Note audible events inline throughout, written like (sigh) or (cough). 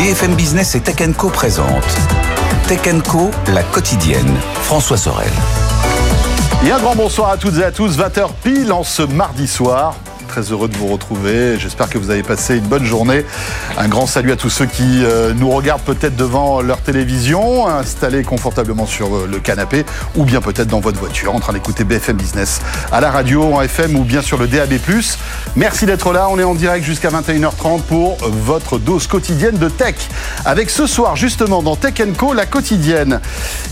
BFM Business et Tech Co présente Tech Co, la quotidienne. François Sorel. Et un grand bonsoir à toutes et à tous, 20h pile en ce mardi soir très heureux de vous retrouver. J'espère que vous avez passé une bonne journée. Un grand salut à tous ceux qui euh, nous regardent peut-être devant leur télévision, installés confortablement sur euh, le canapé, ou bien peut-être dans votre voiture, en train d'écouter BFM Business à la radio, en FM ou bien sur le DAB+. Merci d'être là. On est en direct jusqu'à 21h30 pour votre dose quotidienne de tech. Avec ce soir, justement, dans Tech Co, la quotidienne,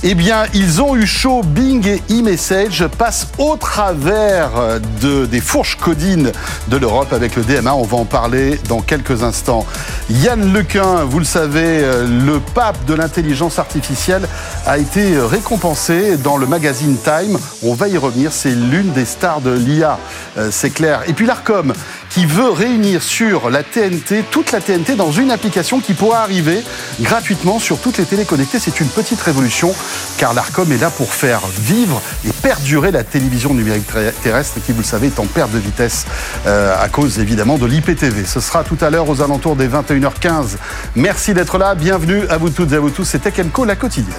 eh bien, ils ont eu chaud. Bing et e-message passent au travers de, des fourches codines de l'Europe avec le DMA. On va en parler dans quelques instants. Yann Lequin, vous le savez, euh, le pape de l'intelligence artificielle a été récompensé dans le magazine Time. On va y revenir, c'est l'une des stars de l'IA, euh, c'est clair. Et puis l'ARCOM qui veut réunir sur la TNT, toute la TNT dans une application qui pourra arriver gratuitement sur toutes les téléconnectées. C'est une petite révolution car l'ARCOM est là pour faire vivre et perdurer la télévision numérique terrestre qui, vous le savez, est en perte de vitesse euh, à cause évidemment de l'IPTV. Ce sera tout à l'heure aux alentours des 21h15. Merci d'être là. Bienvenue à vous toutes et à vous tous. C'est Tech Co, la quotidienne.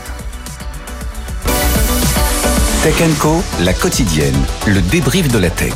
Tech Co, la quotidienne, le débrief de la tech.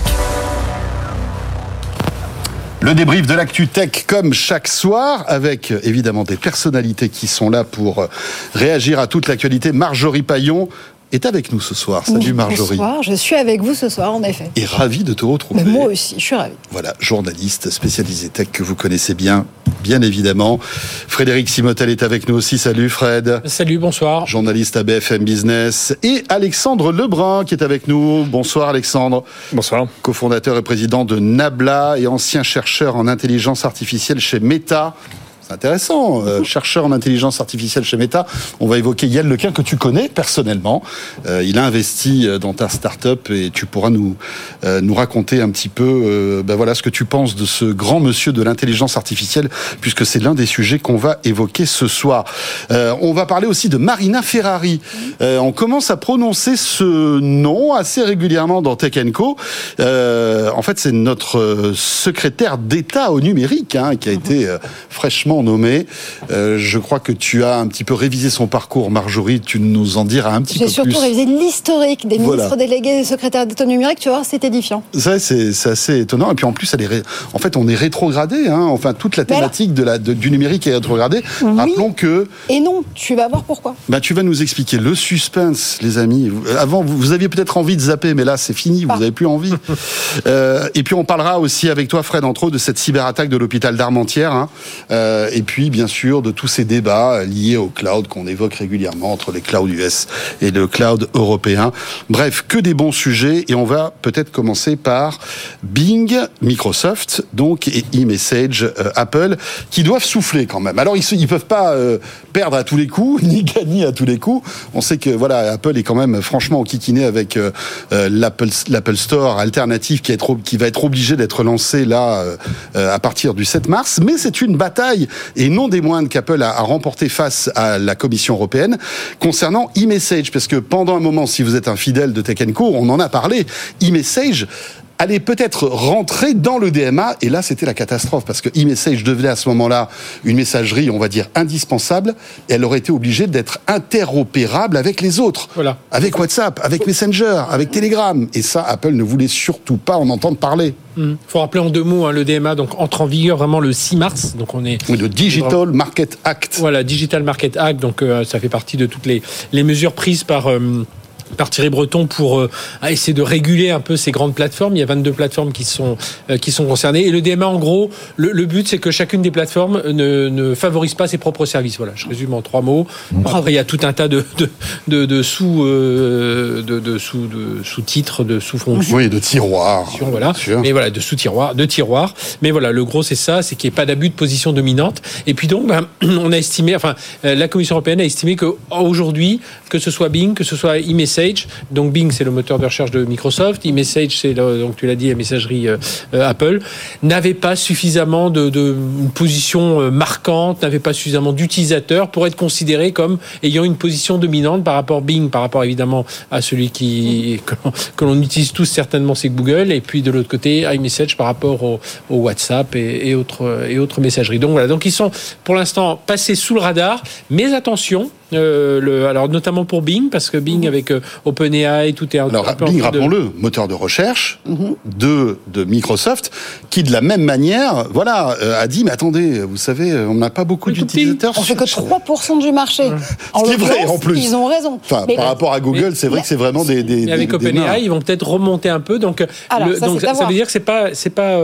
Le débrief de l'actu tech comme chaque soir avec évidemment des personnalités qui sont là pour réagir à toute l'actualité. Marjorie Paillon, est avec nous ce soir. Salut Marjorie. Bonsoir, je suis avec vous ce soir en effet. Et ravi de te retrouver. Mais moi aussi, je suis ravi. Voilà, journaliste spécialisé tech que vous connaissez bien, bien évidemment. Frédéric Simotel est avec nous aussi. Salut Fred. Salut, bonsoir. Journaliste à BFM Business. Et Alexandre Lebrun qui est avec nous. Bonsoir Alexandre. Bonsoir. Cofondateur et président de Nabla et ancien chercheur en intelligence artificielle chez Meta. Intéressant. Euh, chercheur en intelligence artificielle chez Meta. On va évoquer Yann Lequin que tu connais personnellement. Euh, il a investi euh, dans ta start-up et tu pourras nous, nous raconter un petit peu ben voilà, ce que tu penses de ce grand monsieur de l'intelligence artificielle puisque c'est l'un des sujets qu'on va évoquer ce soir. on va parler aussi de Marina Ferrari. on commence à prononcer ce nom assez régulièrement dans Tech Co. en fait, c'est notre secrétaire d'État au numérique hein, qui a été fraîchement nommé. Euh, je crois que tu as un petit peu révisé son parcours, Marjorie. Tu nous en diras un petit peu plus. J'ai surtout révisé l'historique des ministres délégués et secrétaires d'État numérique. Tu vois, c'est édifiant. Ça, c'est assez étonnant. Et puis en plus, elle est en fait, on est rétrogradé. Hein. Enfin, toute la thématique de la, du numérique est rétrogradée. Rappelons que. Et non, tu vas voir pourquoi. Bah, tu vas nous expliquer le suspense, les amis. Avant, vous, aviez peut-être envie de zapper, mais là, c'est fini. Vous n'avez plus envie. (laughs) euh, et puis, on parlera aussi avec toi, Fred, entre autres, de cette cyberattaque de l'hôpital d'Armentières. Hein. Euh, et puis bien sûr de tous ces débats liés au cloud qu'on évoque régulièrement entre les clouds US et le cloud européen. Bref, que des bons sujets et on va peut-être commencer par Bing, Microsoft, donc et e-message, euh, Apple, qui doivent souffler quand même. Alors ils ne peuvent pas euh, perdre à tous les coups (laughs) ni gagner à tous les coups. On sait que voilà Apple est quand même franchement au kikiné avec l'Apple l'Apple Store alternatif qui, est, qui va être obligé d'être lancé là à partir du 7 mars. Mais c'est une bataille et non des moindres qu'Apple a, remporté face à la Commission européenne concernant e-message, parce que pendant un moment, si vous êtes un fidèle de Tech Co, on en a parlé, e-message allait peut-être rentrer dans le DMA, et là c'était la catastrophe, parce que e-message devenait à ce moment-là une messagerie, on va dire, indispensable, et elle aurait été obligée d'être interopérable avec les autres, voilà. avec WhatsApp, avec Messenger, avec Telegram, et ça Apple ne voulait surtout pas en entendre parler. Il mmh. faut rappeler en deux mots, hein, le DMA donc entre en vigueur vraiment le 6 mars, donc on est... Oui, le Digital Market Act. Voilà, Digital Market Act, donc euh, ça fait partie de toutes les, les mesures prises par... Euh, par Thierry Breton pour euh, essayer de réguler un peu ces grandes plateformes. Il y a 22 plateformes qui sont, euh, qui sont concernées. Et le DMA, en gros, le, but, c'est que chacune des plateformes ne, ne, favorise pas ses propres services. Voilà, je résume en trois mots. Après, il y a tout un tas de, de, de, sous, euh, de, sous, de sous-titres, de sous-fonctions. Oui, de tiroirs. Voilà. Mais voilà, de sous-tiroirs, de tiroirs. Mais voilà, le gros, c'est ça, c'est qu'il n'y ait pas d'abus de position dominante. Et puis donc, ben, (clears throat) on a estimé, enfin, la Commission européenne a estimé qu'aujourd'hui, que ce soit Bing, que ce soit iMessage. Donc Bing, c'est le moteur de recherche de Microsoft. iMessage, c'est donc tu l'as dit, la messagerie Apple. N'avait pas suffisamment de, position marquante, n'avait pas suffisamment d'utilisateurs pour être considéré comme ayant une position dominante par rapport à Bing, par rapport évidemment à celui (laughs) que l'on utilise tous certainement, c'est Google, et puis de l'autre côté iMessage par rapport au, WhatsApp et, et autres messageries. Donc voilà, donc ils sont pour l'instant passés sous le radar, mais attention, euh, le, alors notamment pour Bing, parce que Bing avec euh, OpenAI, tout est un, alors, Bing, rappelons-le, moteur de recherche de, de Microsoft, qui de la même manière, voilà, euh, a dit mais attendez, vous savez, on n'a pas beaucoup d'utilisateurs. On fait que 3% du marché. Ce qui est vrai en plus. Ils ont raison. Enfin, par rapport à Google, c'est vrai que c'est vraiment des. des avec OpenAI, ils vont peut-être remonter un peu. Donc, ça, donc ça, veut dire que c'est pas c'est pas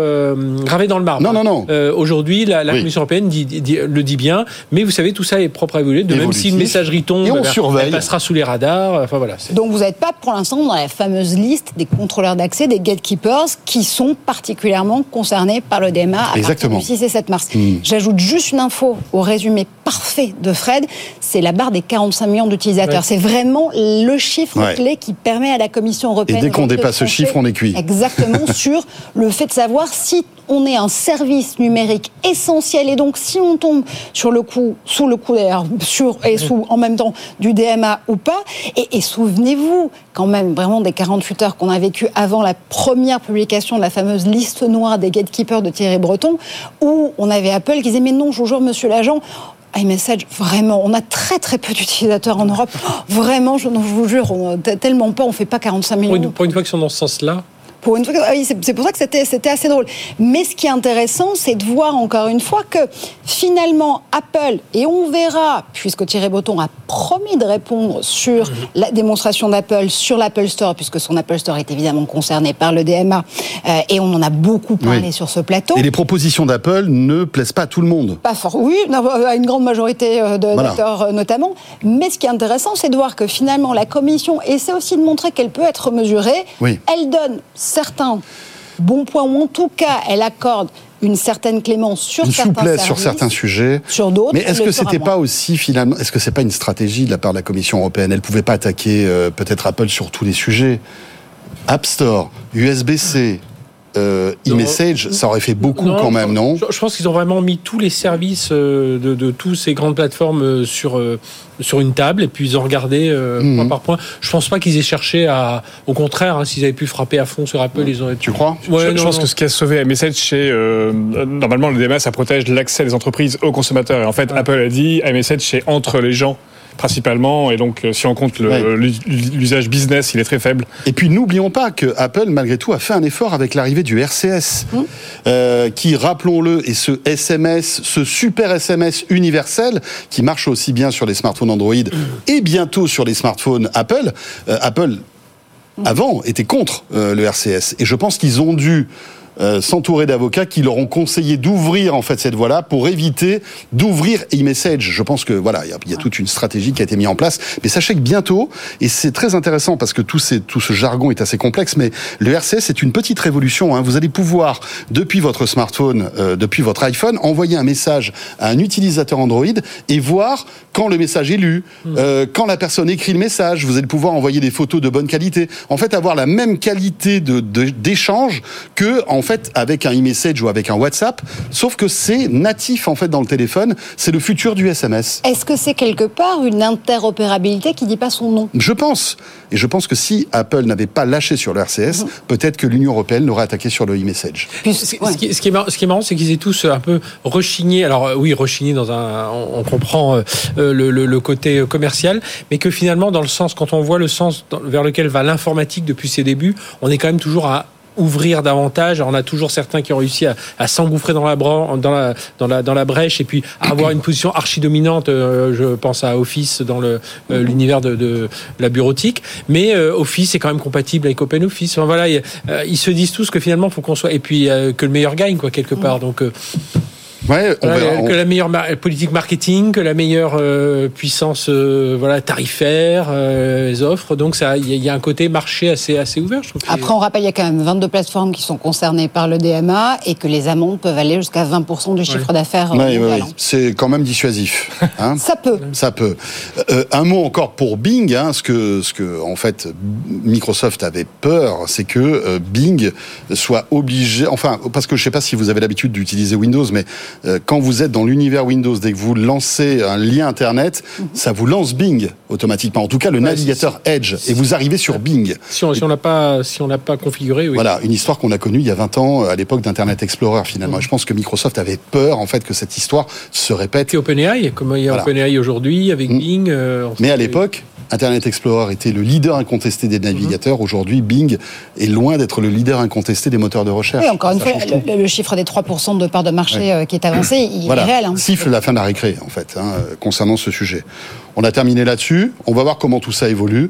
gravé dans le marbre. Non, non, non. Aujourd'hui, la, Commission européenne dit, le dit bien, mais vous savez, tout ça est propre à évoluer. De même si le message et on surveille. Elle passera sous les radars. Enfin, voilà, Donc vous n'êtes pas pour l'instant dans la fameuse liste des contrôleurs d'accès, des gatekeepers, qui sont particulièrement concernés par le DMA à Exactement. partir du 6 et 7 mars. Hmm. J'ajoute juste une info au résumé parfait de Fred, c'est la barre des 45 millions d'utilisateurs. C'est vraiment le chiffre clé qui permet à la Commission européenne... Et dès qu'on dépasse ce chiffre, on est cuit. Exactement, (laughs) sur le fait de savoir si on est un service numérique essentiel et donc si on tombe sur le coup, sous le coup d'ailleurs, sur et sous en même temps du DMA ou pas. Et, souvenez-vous quand même vraiment des 48 heures qu'on a vécues avant la première publication de la fameuse liste noire des gatekeepers de Thierry Breton, où on avait Apple qui disait mais non, je vous jure, monsieur l'agent, iMessage, vraiment, on a très très peu d'utilisateurs en Europe. (laughs) Vraiment, je, vous jure, tellement pas, on fait pas 45 millions. Pour une, fois qu'ils sont dans ce sens-là, pour une ah c'est pour ça que c'était assez drôle. Mais ce qui est intéressant, c'est de voir encore une fois que finalement Apple, et on verra, puisque Thierry Breton a promis de répondre sur mhm. la démonstration d'Apple sur l'Apple Store, puisque son Apple Store est évidemment concerné par le DMA, euh, et on en a beaucoup parlé sur ce plateau. Et les propositions d'Apple ne plaisent pas à tout le monde. Pas fort, oui, à une grande majorité euh, d'acteurs euh, notamment. Mais ce qui est intéressant, c'est de voir que finalement la Commission essaie aussi de montrer qu'elle peut être mesurée. Elle donne certains bons points, ou en tout cas, elle accorde une certaine clémence sur une certains souplesse sur certains sujets. Sur d'autres. Mais est-ce que c'était pas aussi finalement, est-ce que c'est pas une stratégie de la part de la Commission européenne? Elle pouvait pas attaquer euh, peut-être Apple sur tous les sujets. App Store, USB-C, euh, e-message, ça aurait fait beaucoup quand même, non je, pense qu'ils ont vraiment mis tous les services euh, de, de toutes ces grandes plateformes euh, sur, sur une table et puis ils ont regardé mhm. point par point. Je pense pas qu'ils aient cherché à. Au contraire, hein, s'ils avaient pu frapper à fond sur Apple, ils auraient. Tu crois Je, pense que ce qui a sauvé iMessage, c'est normalement le DMA, ça protège l'accès des entreprises aux consommateurs. Et en fait, Apple a dit iMessage, c'est entre les gens principalement. Et donc, euh, si on compte l'usage business, il est très faible. Et puis, n'oublions pas que Apple, malgré tout, a fait un effort avec l'arrivée du RCS, mmh. euh, qui, rappelons-le, est ce SMS, ce super SMS universel, qui marche aussi bien sur les smartphones Android mmh. et bientôt sur les smartphones Apple. Euh, Apple, mmh. avant, était contre le RCS. Et je pense qu'ils ont dû euh, s'entourer d'avocats qui leur ont conseillé d'ouvrir en fait cette voie-là pour éviter d'ouvrir e-message. Je pense que voilà, il y, a toute une stratégie qui a été mise en place. Mais sachez que bientôt, et c'est très intéressant parce que tout, ces, tout ce jargon est assez complexe, mais le RCS est une petite révolution. Hein. Vous allez pouvoir depuis votre smartphone, euh, depuis votre iPhone, envoyer un message à un utilisateur Android et voir quand le message est lu, mmh. euh, quand la personne écrit le message. Vous allez pouvoir envoyer des photos de bonne qualité. En fait, avoir la même qualité de d'échange que en fait avec un e-message ou avec un WhatsApp, sauf que c'est natif en fait dans le téléphone, c'est le futur du SMS. Est-ce que c'est quelque part une interopérabilité qui dit pas son nom? Je pense. Et je pense que si Apple n'avait pas lâché sur le RCS, mhm. peut-être que l'Union européenne l'aurait attaqué sur le e-message. Ce, qui, est marrant, ce qui est marrant, c'est qu'ils aient tous un peu rechigné. Alors euh, oui, rechigné dans un, on, comprend euh, le, le, côté commercial, mais que finalement, dans le sens, quand on voit le sens vers lequel va l'informatique depuis ses débuts, on est quand même toujours à ouvrir davantage. on a toujours certains qui ont réussi à, s'engouffrer dans la, dans, la, dans, la, dans la brèche et puis avoir une position archi-dominante. Euh, je pense à Office dans euh, l'univers de, de, la bureautique. Mais euh, Office est quand même compatible avec OpenOffice. Enfin, voilà, ils se disent tous que finalement, il faut qu'on soit... Et puis, que le meilleur gagne, quoi, quelque part. Donc... Ouais, on Voilà, verra. que On- la meilleure mar- politique marketing, que la meilleure euh, puissance euh, voilà tarifaire, euh, les offres. Donc ça, il y, a- il y a un côté marché assez assez ouvert. Je trouve. Après, on rappelle, il y a quand même 22 plateformes qui sont concernées par le DMA et que les amendes peuvent aller jusqu'à 20% du chiffre d'affaires. Ouais, ouais, mondial. ouais. C'est quand même dissuasif. (laughs) hein. Ça peut. Ça peut. Euh, un mot encore pour Bing. Hein, ce que, ce que, en fait, Microsoft avait peur, c'est que euh, Bing soit obligé. Enfin, parce que je sais pas si vous avez l'habitude d'utiliser Windows, mais quand vous êtes dans l'univers Windows, dès que vous lancez un lien Internet, ça vous lance Bing automatiquement. En tout cas, le Ouais, navigateur Edge, et vous arrivez sur Bing. Si on si l'a pas si on l'a pas configuré, oui. Voilà, une histoire qu'on a connue il y a 20 ans, euh, à l'époque d'Internet Explorer, finalement. Et je pense que Microsoft avait peur, en fait, que cette histoire se répète Puis OpenAI, comme il y a Voilà. OpenAI aujourd'hui avec Mm. Bing. euh, Mais à l'époque, Internet Explorer était le leader incontesté des navigateurs. Aujourd'hui, Bing est loin d'être le leader incontesté des moteurs de recherche. Oui, encore une fois, le, le chiffre des 3% de part de marché euh, qui est avancé, il Voilà, est réel. hein. siffle la fin de la récré, en fait, hein, euh, concernant ce sujet. On a terminé là-dessus. On va voir comment tout ça évolue.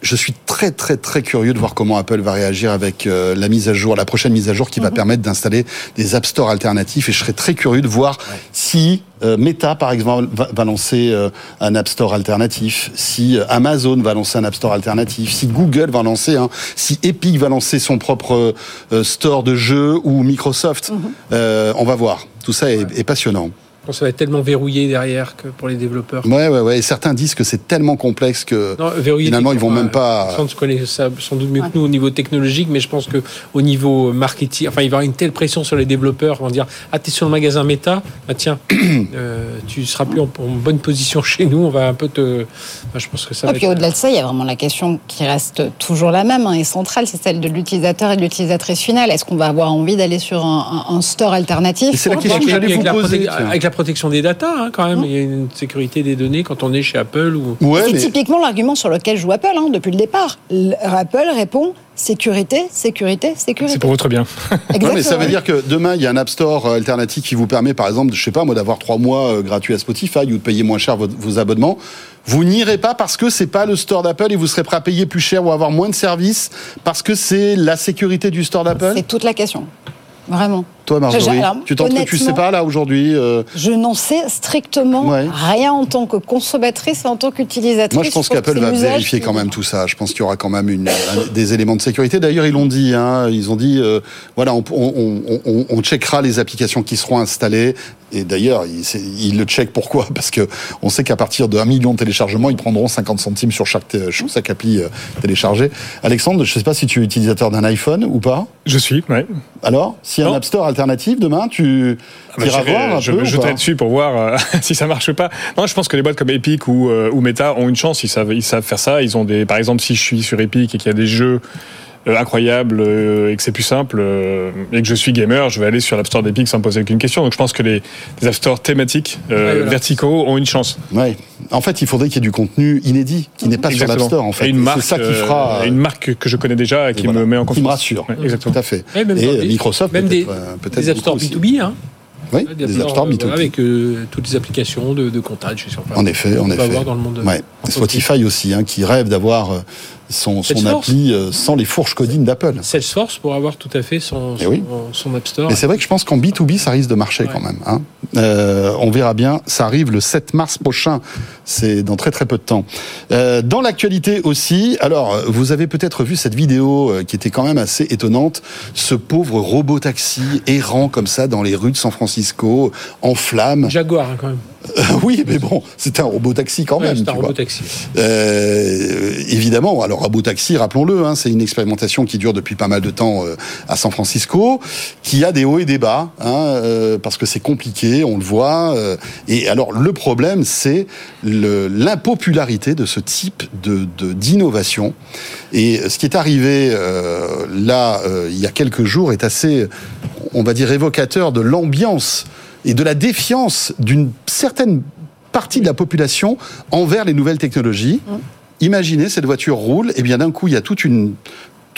Je suis très très très curieux de voir comment Apple va réagir avec euh, la mise à jour, la prochaine mise à jour qui va permettre d'installer des App Store alternatifs. Et je serais très curieux de voir si euh, Meta, par exemple, va, va lancer euh, un App Store alternatif, si euh, Amazon va lancer un App Store alternatif, si Google va lancer un, si Epic va lancer son propre euh, store de jeux ou Microsoft. Euh, on va voir. Tout ça est, est passionnant. Je pense que ça va être tellement verrouillé derrière que pour les développeurs. Ouais, ouais, ouais. Et certains disent que c'est tellement complexe que Non, verrouillé, finalement ils vont enfin, même pas. Sans connaît ça sans doute mieux que nous au niveau technologique, mais je pense que au niveau marketing, enfin, il va y avoir une telle pression sur les développeurs, ils vont dire ah t'es sur le magasin Meta, bah tiens, (clears throat) euh, tu seras plus en, en bonne position chez nous, on va un peu te. Enfin, je pense que ça. Et va puis être- au-delà de ça, il y a vraiment la question qui reste toujours la même hein, et centrale, c'est celle de l'utilisateur et de l'utilisatrice finale. Est-ce qu'on va avoir envie d'aller sur un, un- un store alternatif c'est la question que j'allais avec, vous la poser, avec la protection des datas, hein, quand même, il y a une sécurité des données quand on est chez Apple ou. Ouais, C'est mais typiquement l'argument sur lequel joue Apple hein, depuis le départ. Apple répond sécurité, sécurité, sécurité. C'est pour votre bien. (laughs) Non, mais ça veut dire que demain, il y a un App Store euh, alternatif qui vous permet, par exemple, je sais pas, moi, d'avoir trois mois euh, gratuits à Spotify ou de payer moins cher vos, vos abonnements. Vous n'irez pas parce que c'est pas le store d'Apple et vous serez prêt à payer plus cher ou avoir moins de services parce que c'est la sécurité du store d'Apple? C'est toute la question. Vraiment. Toi, Marjorie, Je- alors, tu tu sais pas là aujourd'hui. euh, Je n'en sais strictement Ouais. rien en tant que consommatrice et en tant qu'utilisatrice. Moi, je pense qu'Apple va vérifier quand même tout ça. Je pense qu'il y aura quand même une, un- des éléments de sécurité. D'ailleurs, ils l'ont dit. Hein, ils ont dit, euh, voilà, on, on, on, on- on checkera les applications qui seront installées. Et d'ailleurs, ils, le checkent pourquoi? Parce que on sait qu'à partir de 1 million de téléchargements, ils prendront 50 centimes sur chaque, euh, sur chaque appli euh, téléchargée. Alexandre, je ne sais pas si tu es utilisateur d'un iPhone ou pas. Je suis, ouais. Alors, s'il y a un. App Store alternatif demain, tu Bah, iras voir un je peu ou jeterai dessus pour voir euh, (laughs) si ça marche ou pas. Non, je pense que les boîtes comme Epic ou, euh, ou Meta ont une chance. Ils savent, ils savent faire ça. Ils ont des, par exemple, si je suis sur Epic et qu'il y a des jeux euh, incroyables euh, et que c'est plus simple euh, et que je suis gamer, je vais aller sur l'App Store d'Epic sans me poser aucune question. Donc je pense que les, les App Store thématiques euh, Ouais, voilà. verticaux ont une chance. Ouais. En fait, il faudrait qu'il y ait du contenu inédit qui n'est pas sur l'App. Store. En fait, Et une marque, c'est ça qui euh, fera. une marque que je connais déjà et qui Et voilà. me met en Qui confiance. me rassure. Ouais, exactement. Tout à fait. Ouais, même et des- Microsoft même des, euh, des App Store beaucoup B2B, hein. Oui, des App Store voilà, B2B. Avec euh, toutes les applications de, de comptage. je sais pas. En effet, On en peut effet. avoir dans le monde. Ouais. Spotify aussi, hein, qui rêve d'avoir euh, son, appli euh, sans les fourches codines d'Apple. Salesforce pour avoir tout à fait son, Eh son, oui. son App Store. Mais c'est vrai que je pense qu'en B2B, ça risque de marcher Ouais. quand même. Hein. Euh, on verra bien. Ça arrive le 7 mars prochain. C'est dans très très peu de temps. Euh, dans l'actualité aussi, alors vous avez peut-être vu cette vidéo qui était quand même assez étonnante. Ce pauvre robot taxi errant comme ça dans les rues de San Francisco, en flammes. Jaguar, hein, quand même. Oui, mais bon, c'était un robot taxi quand Ouais, même. c'est un robot taxi. Euh, évidemment, alors Robot Taxi, rappelons-le, hein, c'est une expérimentation qui dure depuis pas mal de temps euh, à San Francisco, qui a des hauts et des bas, hein, euh, parce que c'est compliqué, on le voit. euh, et alors le problème, c'est l'impopularité de ce type de de- d'innovation. et ce qui est arrivé euh, là euh, il y a quelques jours est assez, on va dire, évocateur de l'ambiance et de la défiance d'une certaine partie de la population envers les nouvelles technologies. Imaginez, cette voiture roule, et bien d'un coup, il y a toute une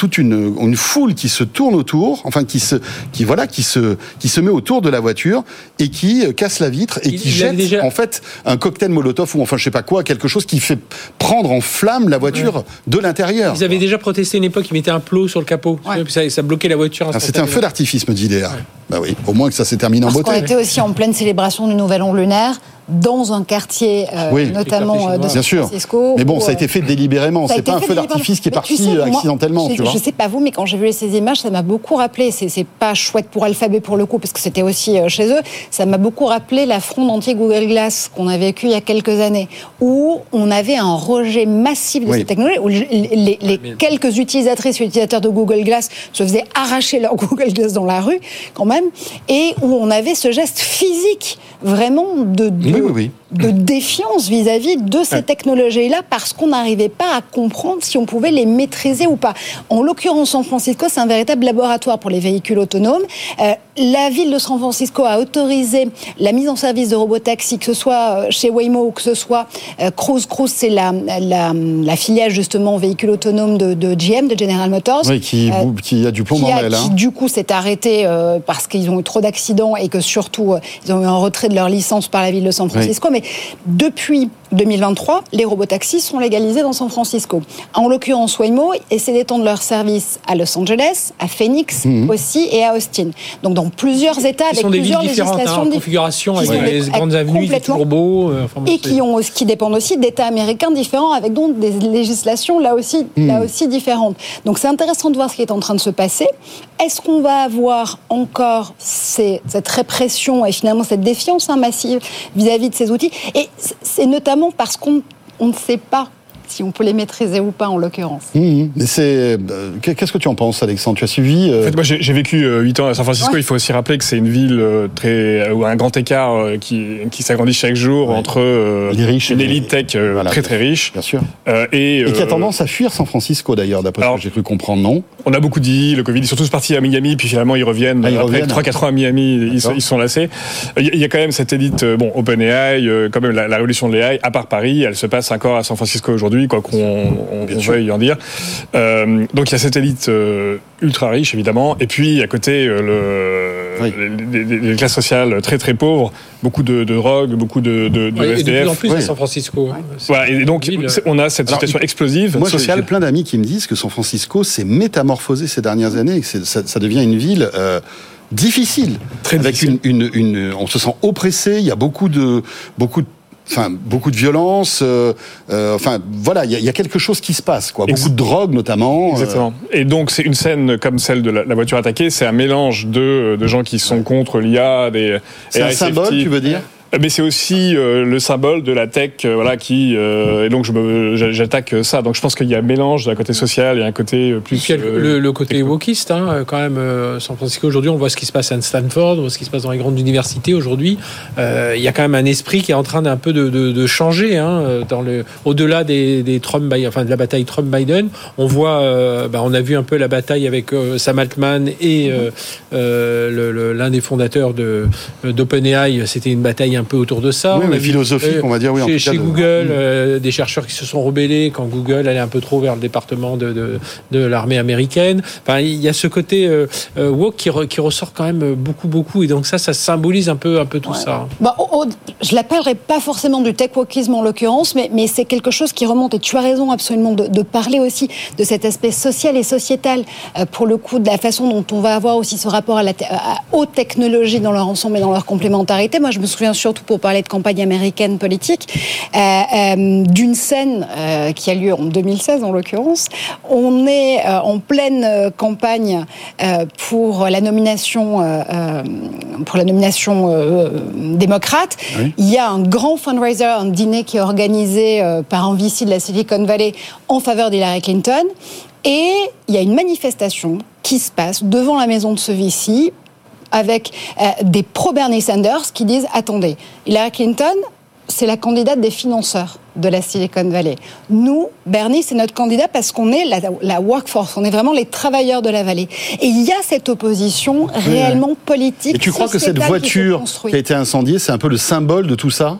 toute une, une foule qui se tourne autour, enfin qui se, qui voilà, qui se, qui se met autour de la voiture et qui euh, casse la vitre et Il- qui il jette déjà- en fait un cocktail Molotov ou enfin je sais pas quoi, quelque chose qui fait prendre en flamme la voiture de l'intérieur. Ils avaient déjà protesté une époque, ils mettaient un plot sur le capot. Ouais. Ça, ça bloquait la voiture. Ah, C'était un feu d'artifice, me dit Léa. Bah oui, au moins que ça s'est terminé en Parce qu'on beauté. était aussi en pleine célébration du Nouvel An lunaire dans un quartier, euh, Oui. notamment euh, de Bien San sûr. Francisco. Mais bon, où, ça a été euh, fait délibérément. ça a C'est été pas un feu d'artifice qui est parti tu sais, euh, moi, accidentellement, je, tu vois. Je sais pas vous, mais quand j'ai vu ces images, ça m'a beaucoup rappelé. C'est pas chouette pour Alphabet pour le coup, parce que c'était aussi chez eux. Ça m'a beaucoup rappelé la fronde anti-Google Glass qu'on a vécue il y a quelques années, où on avait un rejet massif de Oui. cette technologie, où les, les- les quelques utilisatrices et utilisateurs de Google Glass se faisaient arracher leur (laughs) Google Glass dans la rue, quand même, et où on avait ce geste physique, vraiment de, de, Oui, oui, oui. De défiance vis-à-vis de ces technologies-là parce qu'on n'arrivait pas à comprendre si on pouvait les maîtriser ou pas. En l'occurrence, San Francisco, c'est un véritable laboratoire pour les véhicules autonomes. Euh, la ville de San Francisco a autorisé la mise en service de robotaxis, que ce soit euh, chez Waymo ou que ce soit euh, Cruise. Cruise, c'est la, la, la filiale justement véhicule autonome de, de GM, de General Motors. Oui, qui, Euh, qui a du plomb dans l'aile. hein. du coup s'est arrêté parce qu'ils ont eu trop d'accidents et que surtout ils ont eu un retrait de leur licence par la ville de San Francisco. Mais depuis 2023, les robotaxis sont légalisés dans San Francisco. En l'occurrence, Waymo essaie d'étendre leur service à Los Angeles, à Phoenix Mhm. aussi et à Austin. Donc dans plusieurs États Qui avec sont des villes plusieurs différentes, hein, législations en dif- configuration, qui avec les des- grandes avenues, des complètement turbo. euh, enfin bon, et qui, ont, qui dépendent aussi d'États américains différents, avec donc des législations là aussi, là aussi différentes. Donc c'est intéressant de voir ce qui est en train de se passer. Est-ce qu'on va avoir encore ces- cette répression et finalement cette défiance hein, massive vis-à-vis de ces outils? Et c'est notamment parce qu'on on ne sait pas si on peut les maîtriser ou pas en l'occurrence. Mhm. Mais c'est. euh, Qu'est-ce que tu en penses, Alexandre Tu as suivi euh, En fait, moi, j'ai vécu euh, 8 ans à San Francisco. Ouais. Il faut aussi rappeler que c'est une ville euh, très où un grand écart euh, qui, qui s'agrandit chaque jour Ouais. entre euh, Les riches et une élite tech euh, Voilà, très très riche Bien sûr. euh, et, Et qui a euh, tendance à fuir San Francisco d'ailleurs, d'après ce alors- que j'ai cru comprendre, non? On a beaucoup dit le Covid, ils sont tous partis à Miami, puis finalement ils reviennent. Ah, ils après reviennent. 3-4 ans à Miami, ils, sont- ils sont lassés. Il y, a- il y a quand même cette élite, euh, bon, OpenAI, euh, quand même la, la révolution de l'AI, à part Paris, elle se passe encore à San Francisco aujourd'hui, quoi qu'on veuille en dire. Euh, donc il y a cette élite euh, ultra riche évidemment, et puis à côté euh, le, Oui. les, les- les classes sociales très très pauvres, beaucoup de, de drogue, beaucoup de, de, de Ouais, et de SDF. plus en plus Ouais. à San Francisco. Voilà, et donc on a cette Alors, situation explosive Moi, sociale. j'ai plein d'amis qui me disent que San Francisco s'est métamorphosé ces dernières années et que ça, ça devient une ville euh, difficile. Très avec difficile. Une, une, une- on se sent oppressé. Il y a beaucoup de, beaucoup de Enfin, beaucoup de violence. euh, euh, enfin, voilà, il y, y a quelque chose qui se passe, quoi. Beaucoup de drogue, notamment. euh, Exactement. Et donc, c'est une scène comme celle de la, la voiture attaquée. C'est un mélange de, de gens qui sont contre l'IA, des. c'est un symbole, tu veux dire? Mais c'est aussi euh, le symbole de la tech, euh, voilà, qui. euh, et donc, je j'attaque ça. Donc, je pense qu'il y a un mélange d'un côté social et un côté plus. Puis il y a le, le- le côté wokiste, hein, quand même. San Francisco aujourd'hui, on voit ce qui se passe à Stanford, on voit ce qui se passe dans les grandes universités aujourd'hui. Il y a quand même un esprit qui est en train d'un peu de, de- de changer. Hein, dans le, au-delà des, des Trump, enfin de la bataille Trump-Biden, on voit, bah, on a vu un peu la bataille avec Sam Altman et l'un des fondateurs de d'OpenAI. C'était une bataille un peu autour de ça. Oui, On mais philosophique, on va dire, oui, en Chez, Google, Mm. euh, des chercheurs qui se sont rebellés quand Google allait un peu trop vers le département de, de, de l'armée américaine. Enfin, il y a ce côté euh, euh, woke qui, re- qui ressort quand même beaucoup, beaucoup. Et donc ça, ça symbolise un peu, un peu tout ça. Bah, au- je l'appellerai pas forcément du tech wokisme en l'occurrence, mais, mais c'est quelque chose qui remonte, et tu as raison absolument de, de parler aussi de cet aspect social et sociétal, euh, pour le coup, de la façon dont on va avoir aussi ce rapport à la te- à- aux technologies dans leur ensemble et dans leur complémentarité. Moi, je me souviens surtout pour parler de campagne américaine politique, euh, euh, d'une scène euh, qui a lieu en 2016 en l'occurrence. On est en pleine campagne pour la nomination, pour la nomination démocrate. Oui. Il y a un grand fundraiser, un dîner qui est organisé par un VC de la Silicon Valley en faveur d'Hillary Clinton. Et il y a une manifestation qui se passe devant la maison de ce VC avec euh, des pro-Bernie Sanders qui disent attendez, Hillary Clinton, c'est la candidate des financeurs de la Silicon Valley. Nous, Bernie, c'est notre candidat parce qu'on est la, la workforce, on est vraiment les travailleurs de la vallée. Et il y a cette opposition réellement politique. Et tu crois que cette qui voiture qui a été incendiée, c'est un peu le symbole de tout ça?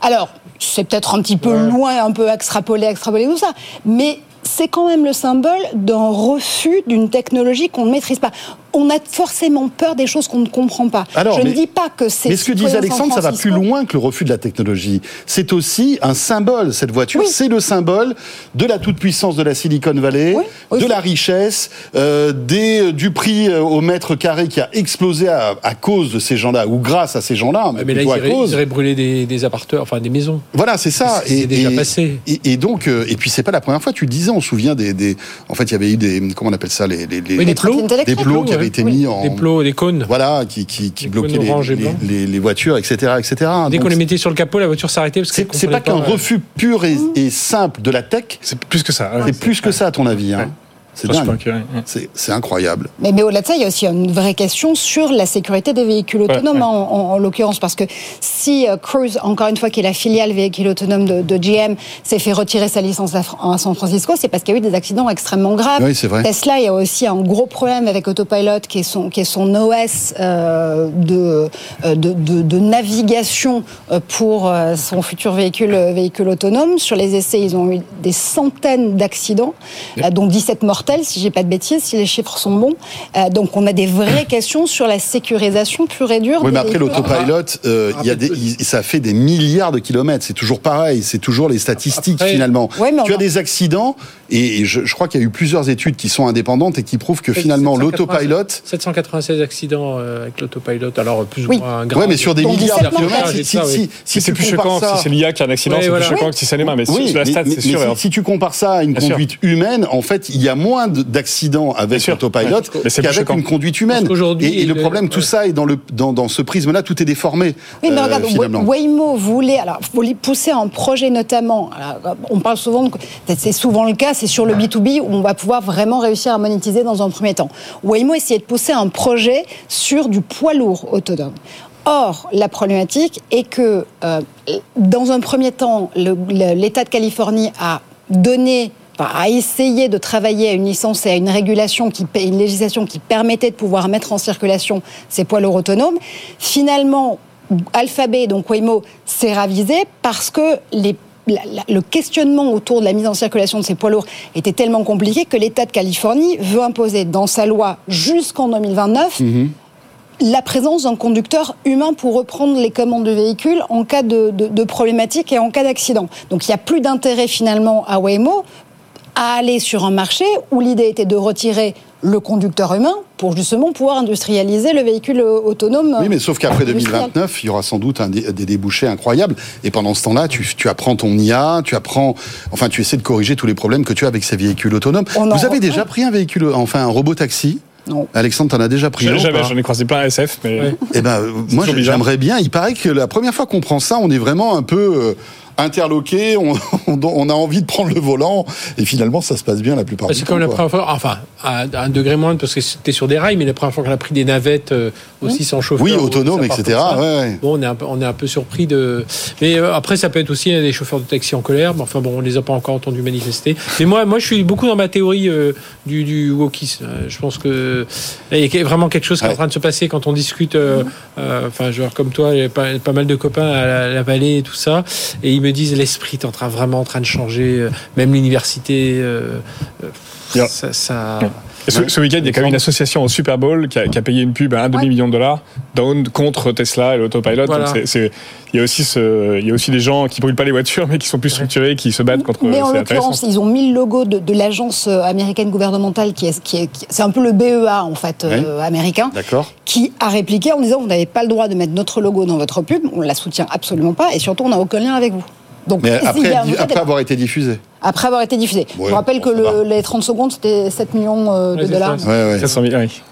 Alors, c'est peut-être un petit peu loin, un peu extrapolé, extrapolé tout ça, mais c'est quand même le symbole d'un refus d'une technologie qu'on ne maîtrise pas. on a forcément peur des choses qu'on ne comprend pas. Alors, je mais- ne dis pas que c'est. Mais ce que disait Alexandre, ça va plus loin que le refus de la technologie. C'est aussi un symbole, cette voiture. Oui. C'est le symbole de la toute-puissance de la Silicon Valley, Oui, de la richesse, euh, des, du prix euh, au mètre carré qui a explosé à, à cause de ces gens-là, ou grâce à ces gens-là, mais, Mais là, ils iraient, cause. ils iraient brûler des, des appartements, enfin des maisons. Voilà, c'est ça. C'est déjà passé. Et, et donc, euh, et puis c'est pas la première fois. Tu le disais, on se souvient des, des- en fait, il y avait eu des, comment on appelle ça, les, les, les- Oui, des plots. des qui avaient été Oui. mis en, Des plots, des cônes. voilà, qui, qui, qui Des bloquaient les, voitures, etc., etc. Dès qu'on les mettait sur le capot, la voiture s'arrêtait parce c'est qu'elle c'est pas qu'un refus pur et, et simple de la tech. C'est plus que ça. ouais. C'est plus que ça, à ton avis. C'est incroyable. Mais, mais au-delà de ça, il y a aussi une vraie question sur la sécurité des véhicules autonomes, ouais. En, en- en l'occurrence, parce que si euh, Cruise, encore une fois, qui est la filiale véhicule autonome de, de GM, s'est fait retirer sa licence à, San Francisco, c'est parce qu'il y a eu des accidents extrêmement graves. Oui, c'est vrai. Tesla, il y a aussi un gros problème avec Autopilot, qui est son, qui est son OS euh, de, euh, de, de- de navigation pour euh, son futur véhicule, véhicule autonome. Sur les essais, ils ont eu des centaines d'accidents, dont 17 mortels, si j'ai pas de bêtises, si les chiffres sont bons. Euh, donc on a des vraies questions sur la sécurisation pure et dure. Oui, mais après l'autopilot, euh, il y a des, il- ça fait des milliards de kilomètres. C'est toujours pareil. C'est toujours les statistiques Après- finalement. Ouais, mais tu as a- des accidents et, je, je crois qu'il y a eu plusieurs études qui sont indépendantes et qui prouvent que finalement 796 l'autopilot. 796 accidents euh, avec l'autopilot, alors plus ou Oui. moins grave. Ouais, mais sur des Donc, milliards de 17 kilomètres. mortels. Si, si, oui. si, si c'est tu plus compares choquant ça- si c'est l'IA qui a un accident, c'est voilà. plus choquant que si c'est les mains. Mais Oui, sur la mais, stat, mais- c'est sûr. mais alors. si, tu compares ça à une conduite humaine, en fait, il y a moins de- d'accidents avec l'autopilot qu'avec une conduite humaine. Et, et le le- problème, tout ouais. ça est dans, le, dans, dans ce prisme-là, tout est déformé. Oui, mais euh, regarde, Waymo voulait, alors, voulait pousser un projet notamment. alors, on parle souvent, c'est souvent le cas, c'est sur le B2B où on va pouvoir vraiment réussir à monétiser dans un premier temps. Waymo essayait de pousser un projet sur du poids lourd autonome. Or, la problématique est que, euh, dans un premier temps, l'État de Californie a donné enfin, a essayé de travailler à une licence et à une régulation, qui, une législation qui permettait de pouvoir mettre en circulation ces poids lourds autonomes. Finalement, Alphabet, donc Waymo, s'est ravisé parce que les le questionnement autour de la mise en circulation de ces poids lourds était tellement compliqué que l'État de Californie veut imposer dans sa loi jusqu'en 2029 la présence d'un conducteur humain pour reprendre les commandes de véhicules en cas de, de, de problématique et en cas d'accident. Donc il n'y a plus d'intérêt finalement à Waymo à aller sur un marché où l'idée était de retirer le conducteur humain pour justement pouvoir industrialiser le véhicule autonome. Oui, mais sauf qu'après industriel. 2029, il y aura sans doute un dé- des débouchés incroyables. Et pendant ce temps-là, tu, tu apprends ton IA, tu apprends, enfin, tu essaies de corriger tous les problèmes que tu as avec ces véhicules autonomes. On Vous avez reprend. déjà pris un véhicule, enfin, un robot taxi Non. Alexandre, t'en as déjà pris un Jamais, j'en ai croisé plein à SF, mais. Ouais. Eh ben, moi, j'aimerais bien. Il paraît que la première fois qu'on prend ça, on est vraiment un peu euh, interloqué. (laughs) On, a envie de prendre le volant, et finalement, ça se passe bien la plupart Bah, du C'est temps. comme la première fois, enfin, à un degré moindre parce que c'était sur des rails, mais la première fois qu'on a pris des navettes euh, aussi sans chauffeur. Oui, ou autonome, etc. Ouais. Bon, on est, un peu, on est un peu surpris de. Mais euh, après, ça peut être aussi euh, des chauffeurs de taxi en colère. Mais enfin, bon, on les a pas encore entendus manifester. Mais moi, moi, je suis beaucoup dans ma théorie euh, du, du wokisme. Je pense que là, il y a vraiment quelque chose qui est Ouais. en train de se passer quand on discute. euh, euh, Enfin, genre comme toi, il y a pas, pas mal de copains à la, la vallée et tout ça, et ils me disent l'esprit est en train vraiment en train de changer. euh, Même l'université, euh, euh, Yeah. ça. ça- Et ce, ce week-end, il y a quand même une association au Super Bowl qui a, qui a payé une pub à un demi-million de dollars down contre Tesla et l'autopilot. Voilà. Donc c'est- c'est- il y a aussi ce, il y a aussi des gens qui brûlent pas les voitures, mais qui sont plus structurés, qui se battent contre. Mais en l'occurrence, ils ont mis le logo de, de l'agence euh, américaine gouvernementale qui est, qui est, qui- c'est un peu le BEA en fait euh, américain, qui a répliqué en disant vous n'avez pas le droit de mettre notre logo dans votre pub, on la soutient absolument pas et surtout on n'a aucun lien avec vous. Donc Mais (laughs) après, après avoir été diffusé. Après avoir été diffusé. Ouais, Je vous rappelle bon, que le- les 30 secondes c'était 7 millions euh, de Ouais, dollars. Ouais, ouais. 400 000, oui.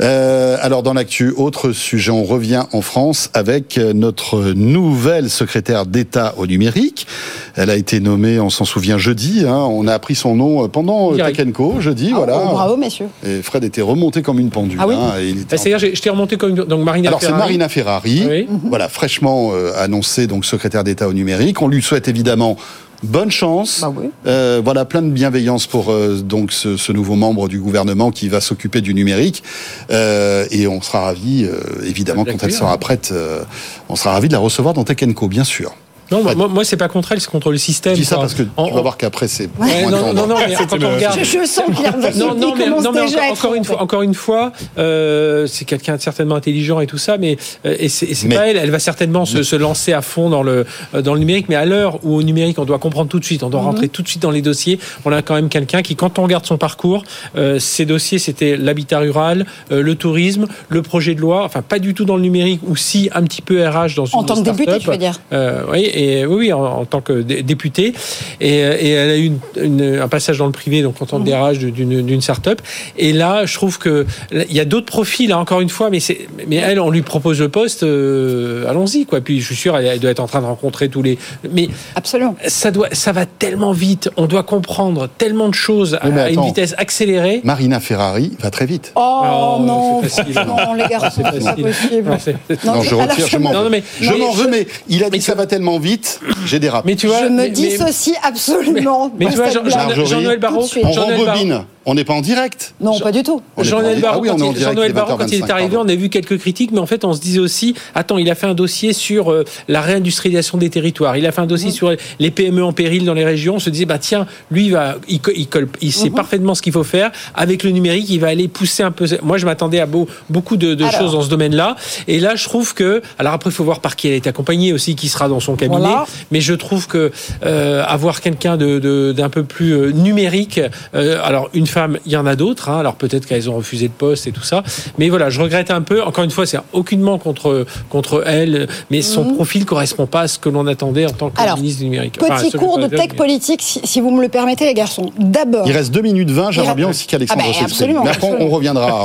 Euh, alors dans l'actu, autre sujet, on revient en France avec euh, notre nouvelle secrétaire d'État au numérique. Elle a été nommée, on s'en souvient, jeudi. hein. on a appris son nom pendant euh, Direct. Tech Co, jeudi, Ah, voilà. oh, bravo messieurs. Et Fred était remonté comme une pendule. Ah oui hein, et il était Bah, C'est-à-dire, j'ai- je t'ai remonté comme une- donc Marina Alors c'est Ferrari. Marina Ferrari, Oui. voilà fraîchement euh, annoncée donc secrétaire d'État au numérique. On lui souhaite évidemment bonne chance. Bah oui. Euh, voilà plein de bienveillance pour euh, donc ce, ce nouveau membre du gouvernement qui va s'occuper du numérique. Euh, et on sera ravi évidemment De quand elle sera prête. euh, on sera ravi de la recevoir dans Tech Co, bien sûr. Non, moi, moi c'est pas contre elle, c'est contre le système. Je dis ça quoi. parce que En- tu vas voir qu'après, c'est Ouais, non, non, non, mais (laughs) quand on regarde. Je, je sens qu'il a Non, non, mais, non, mais encore, une fois, encore une fois, euh, c'est quelqu'un de certainement intelligent et tout ça, mais euh, et c'est pas elle. Elle va certainement se, se lancer à fond dans le euh, dans le numérique, mais à l'heure où au numérique on doit comprendre tout de suite, on doit rentrer tout de suite dans les dossiers. On a quand même quelqu'un qui, quand on regarde son parcours, euh, ses dossiers c'était l'habitat rural, euh, le tourisme, le projet de loi, enfin pas du tout dans le numérique, ou si un petit peu RH dans une En tant que député, tu veux dire Euh, oui, et oui, oui, en, en tant que dé- député, et, euh, et elle a eu une- une- un passage dans le privé, donc en tant que DRH d'une start-up. Et là, je trouve que il y a d'autres profils, hein, encore une fois, mais elle, on lui propose le poste, euh, allons-y, quoi. Puis je suis sûr, elle, elle doit être en train de rencontrer tous les, mais Absolument. ça doit, ça va tellement vite, on doit comprendre tellement de choses à, Oui, mais à une vitesse accélérée. Marina Ferrari va très vite. Oh Oh, non, facile. non les garçons, C'est pas possible. Non, c'est- Non, je retire, je m'en Non, veux. non, mais- je mais m'en je- veux, mais il a dit mais que ça va tellement vite, j'ai dérapé. Mais tu vois, je me mais- mais- dissocie absolument. mais tu vois, Jean- Jean-Noël. On rembobine. On n'est pas en direct. Non, pas du tout. Jean-Noël ah oui, quand il- est Barrot, quand il est 20h25, arrivé, pardon. on a vu quelques critiques, mais en fait, on se disait aussi, attends, il a fait un dossier sur euh, la réindustrialisation des territoires. Il a fait un dossier sur les PME en péril dans les régions. On se disait, bah tiens, lui, il va, il, co- il, colle- il sait parfaitement ce qu'il faut faire. Avec le numérique, il va aller pousser un peu. Moi, je m'attendais à beau- beaucoup de, de Alors. choses dans ce domaine-là. Et là, je trouve que, alors après, il faut voir par qui elle est accompagnée aussi, qui sera dans son cabinet. Voilà. Mais je trouve que euh, avoir quelqu'un de, de- d'un peu plus euh, numérique, euh, alors une femme, il y en a d'autres. hein, alors peut-être qu'elles ont refusé de poste et tout ça. Mais voilà, je regrette un peu. Encore une fois, c'est aucunement contre contre elle, mais son profil correspond pas à ce que l'on attendait en tant que Mhm. Alors, ministre du numérique. Petit Enfin, cours de tech politique, si, si vous me le permettez, les garçons. D'abord. Il reste 2 minutes 20, j'aimerais bien aussi qu'Alexandre Ah bah, s'exprime. absolument, Mais après, on reviendra,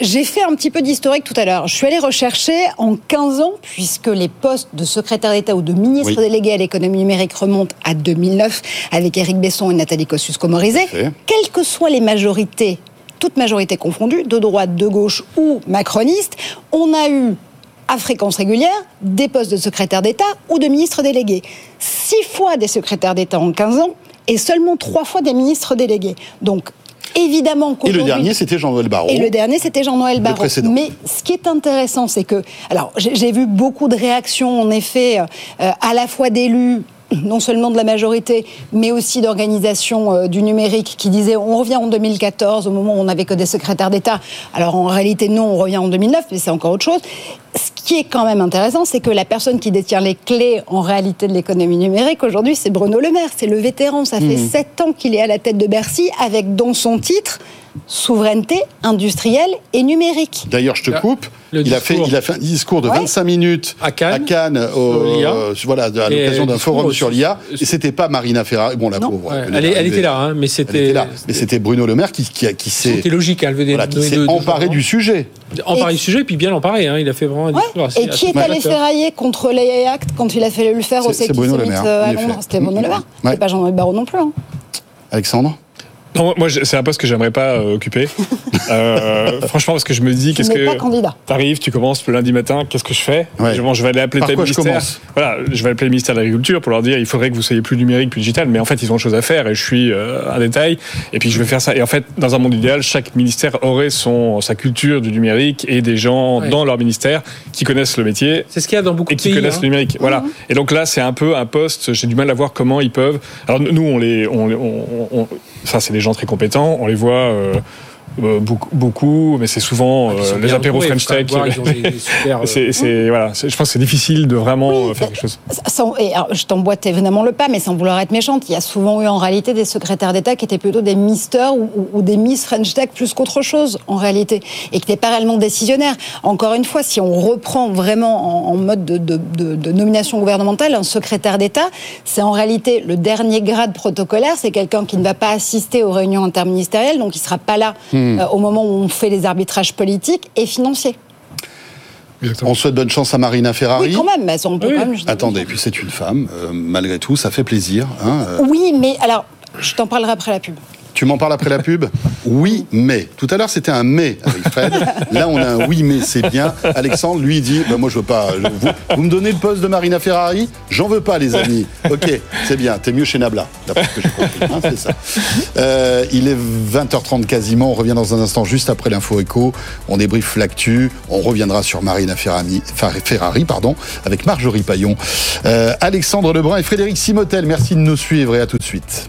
j'ai- fait un petit peu d'historique tout à l'heure. Je suis allée rechercher en 15 ans, puisque les postes de secrétaire d'État ou de ministre Oui. délégué à l'économie numérique remontent à 2009 avec Éric Besson et Nathalie Kosciusko-Morizet. Fait. Soient les majorités, toutes majorités confondues, de droite, de gauche ou macronistes, on a eu à fréquence régulière des postes de secrétaire d'État ou de ministre délégué. Six fois des secrétaires d'État en 15 ans et seulement trois fois des ministres délégués. Donc, évidemment Et le dernier, c'était Jean-Noël Barrot. et le dernier, c'était Jean-Noël Barrot. Mais ce qui est intéressant, c'est que, alors, j'ai j'ai vu beaucoup de réactions, en effet, euh, à la fois d'élus non seulement de la majorité, mais aussi d'organisations euh, du numérique qui disaient on revient en 2014, au moment où on n'avait que des secrétaires d'État. Alors en réalité, non, on revient en 2009, mais c'est encore autre chose. Ce qui est quand même intéressant, c'est que la personne qui détient les clés en réalité de l'économie numérique aujourd'hui, c'est Bruno Le Maire. C'est le vétéran. Ça fait sept ans qu'il est à la tête de Bercy avec dans son titre souveraineté industrielle et numérique. D'ailleurs, je te coupe. Il a, fait, discours. il a fait un discours de Ouais. 25 minutes À Cannes, l'IA. euh, voilà, à Et l'occasion d'un forum aussi- sur l'IA. Et c'était pas Marina Ferrari. Bon, la Non. pauvre. Ouais, venait elle, était là, hein, mais Elle c'était. était là. Mais c'était Bruno Le Maire qui, qui, a- qui s'est C'était logique, elle venait voilà, qui s'est de- de- emparé de- du sujet. Emparé du sujet, puis bien emparé. Hein, il a fait vraiment un Ouais. discours assez- Et qui assez est allé ferrailler contre l'AI Act quand il a fallu le faire au Maire, euh, à. Londres C'était Bruno Le Maire. C'est pas Jean-Noël Barrot non plus. hein. Alexandre Non, moi, c'est un poste que j'aimerais pas euh, occuper. (laughs) Euh, franchement, parce que je me dis, Tu qu'est-ce n'es que pas candidat. t'arrives, tu commences le lundi matin, qu'est-ce que je fais? Ouais. je, bon, je vais aller appeler je ministère. Voilà, je vais appeler le ministère de l'Agriculture pour leur dire, il faudrait que vous soyez plus numérique, plus digital. Mais en fait, ils ont autre chose à faire et je suis euh, un détail. Et puis je vais faire ça. Et en fait, dans un monde idéal, chaque ministère aurait son sa culture du numérique et des gens Ouais. dans leur ministère qui connaissent le métier C'est ce qu'il y a dans beaucoup et de qui pays. connaissent hein. le numérique. Voilà. Et donc là, c'est un peu un poste. J'ai du mal à voir comment ils peuvent. Alors nous, on les, on, on, on- ça, c'est gens très compétents. On les voit. Euh, beaucoup, mais c'est souvent Ils euh, les apéros French Tech. C'est, voilà, je pense que c'est difficile de vraiment Oui, euh, faire quelque chose. Sans- et alors, je t'emboîte évidemment le pas, mais sans vouloir être méchante, il y a souvent eu en réalité des secrétaires d'État qui étaient plutôt des misters ou, ou- ou des Miss French Tech plus qu'autre chose en réalité, et qui n'étaient pas réellement décisionnaires. Encore une fois, si on reprend vraiment en, en mode de, de- de- de nomination gouvernementale, un secrétaire d'État, c'est en réalité le dernier grade protocolaire, c'est quelqu'un qui ne va pas assister aux réunions interministérielles, donc il ne sera pas là euh, au moment où on fait les arbitrages politiques et financiers. On souhaite bonne chance à Marina Ferrari. Oui, quand même, mais on peut Oui. quand même... Attendez, puis c'est une femme, euh, malgré tout, ça fait plaisir. hein, euh. Oui, mais alors, je t'en parlerai après la pub. Tu m'en parles après la pub Oui, mais. Tout à l'heure, c'était un mais avec Fred. Là, on a un oui, mais c'est bien. Alexandre, lui, dit bah, Moi, je veux pas. Vous, me donnez le poste de Marina Ferrari J'en veux pas, les amis. Ok, c'est bien. T'es mieux chez Nabla, d'après ce que. Hein, c'est ça. Euh, il est 20h30 quasiment. On revient dans un instant, juste après l'info écho. On débriefe l'actu. On reviendra sur Marina Ferrari, Ferrari pardon, avec Marjorie Paillon, euh, Alexandre Lebrun et Frédéric Simotel. Merci de nous suivre et à tout de suite.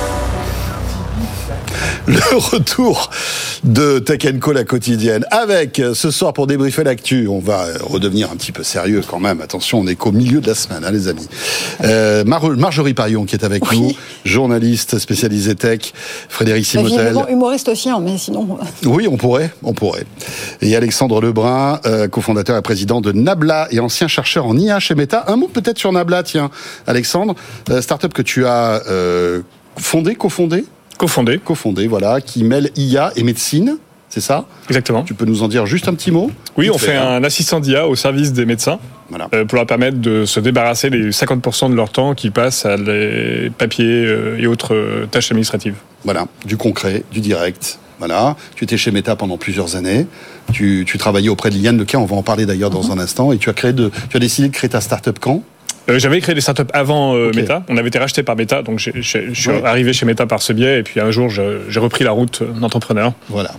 Le (laughs) retour de Tech Co la quotidienne avec euh, ce soir pour débriefer l'actu. On va euh, redevenir un petit peu sérieux quand même. Attention, on est qu'au milieu de la semaine, hein, les amis. Euh, Marjorie Parion qui est avec oui. nous, journaliste spécialisée tech. Frédéric Simotel. humoriste aussi, hein, mais sinon. Oui, on pourrait, on pourrait. Et Alexandre Lebrun, euh, cofondateur et président de Nabla et ancien chercheur en IA chez Meta. Un mot peut-être sur Nabla, tiens, Alexandre, euh, startup que tu as euh, fondé, cofondé Cofondé. Voilà, qui mêle IA et médecine. C'est ça? Exactement. Tu peux nous en dire juste un petit mot? Oui, on fait un assistant d'IA au service des médecins voilà. euh, pour leur permettre de se débarrasser des 50% de leur temps qu'ils passent à les papiers euh, et autres euh, tâches administratives. Voilà, du concret, du direct. Voilà, tu étais chez Meta pendant plusieurs années. Tu, tu travaillais auprès de Liliane Lequin, on va en parler d'ailleurs dans mm -hmm. un instant. Et tu as créé de, tu as décidé de créer ta start-up quand? Euh, J'avais créé des startups avant euh, okay. Meta. On avait été racheté par Meta, donc je suis ouais. arrivé chez Meta par ce biais. Et puis un jour, j'ai repris la route d'entrepreneur. Voilà.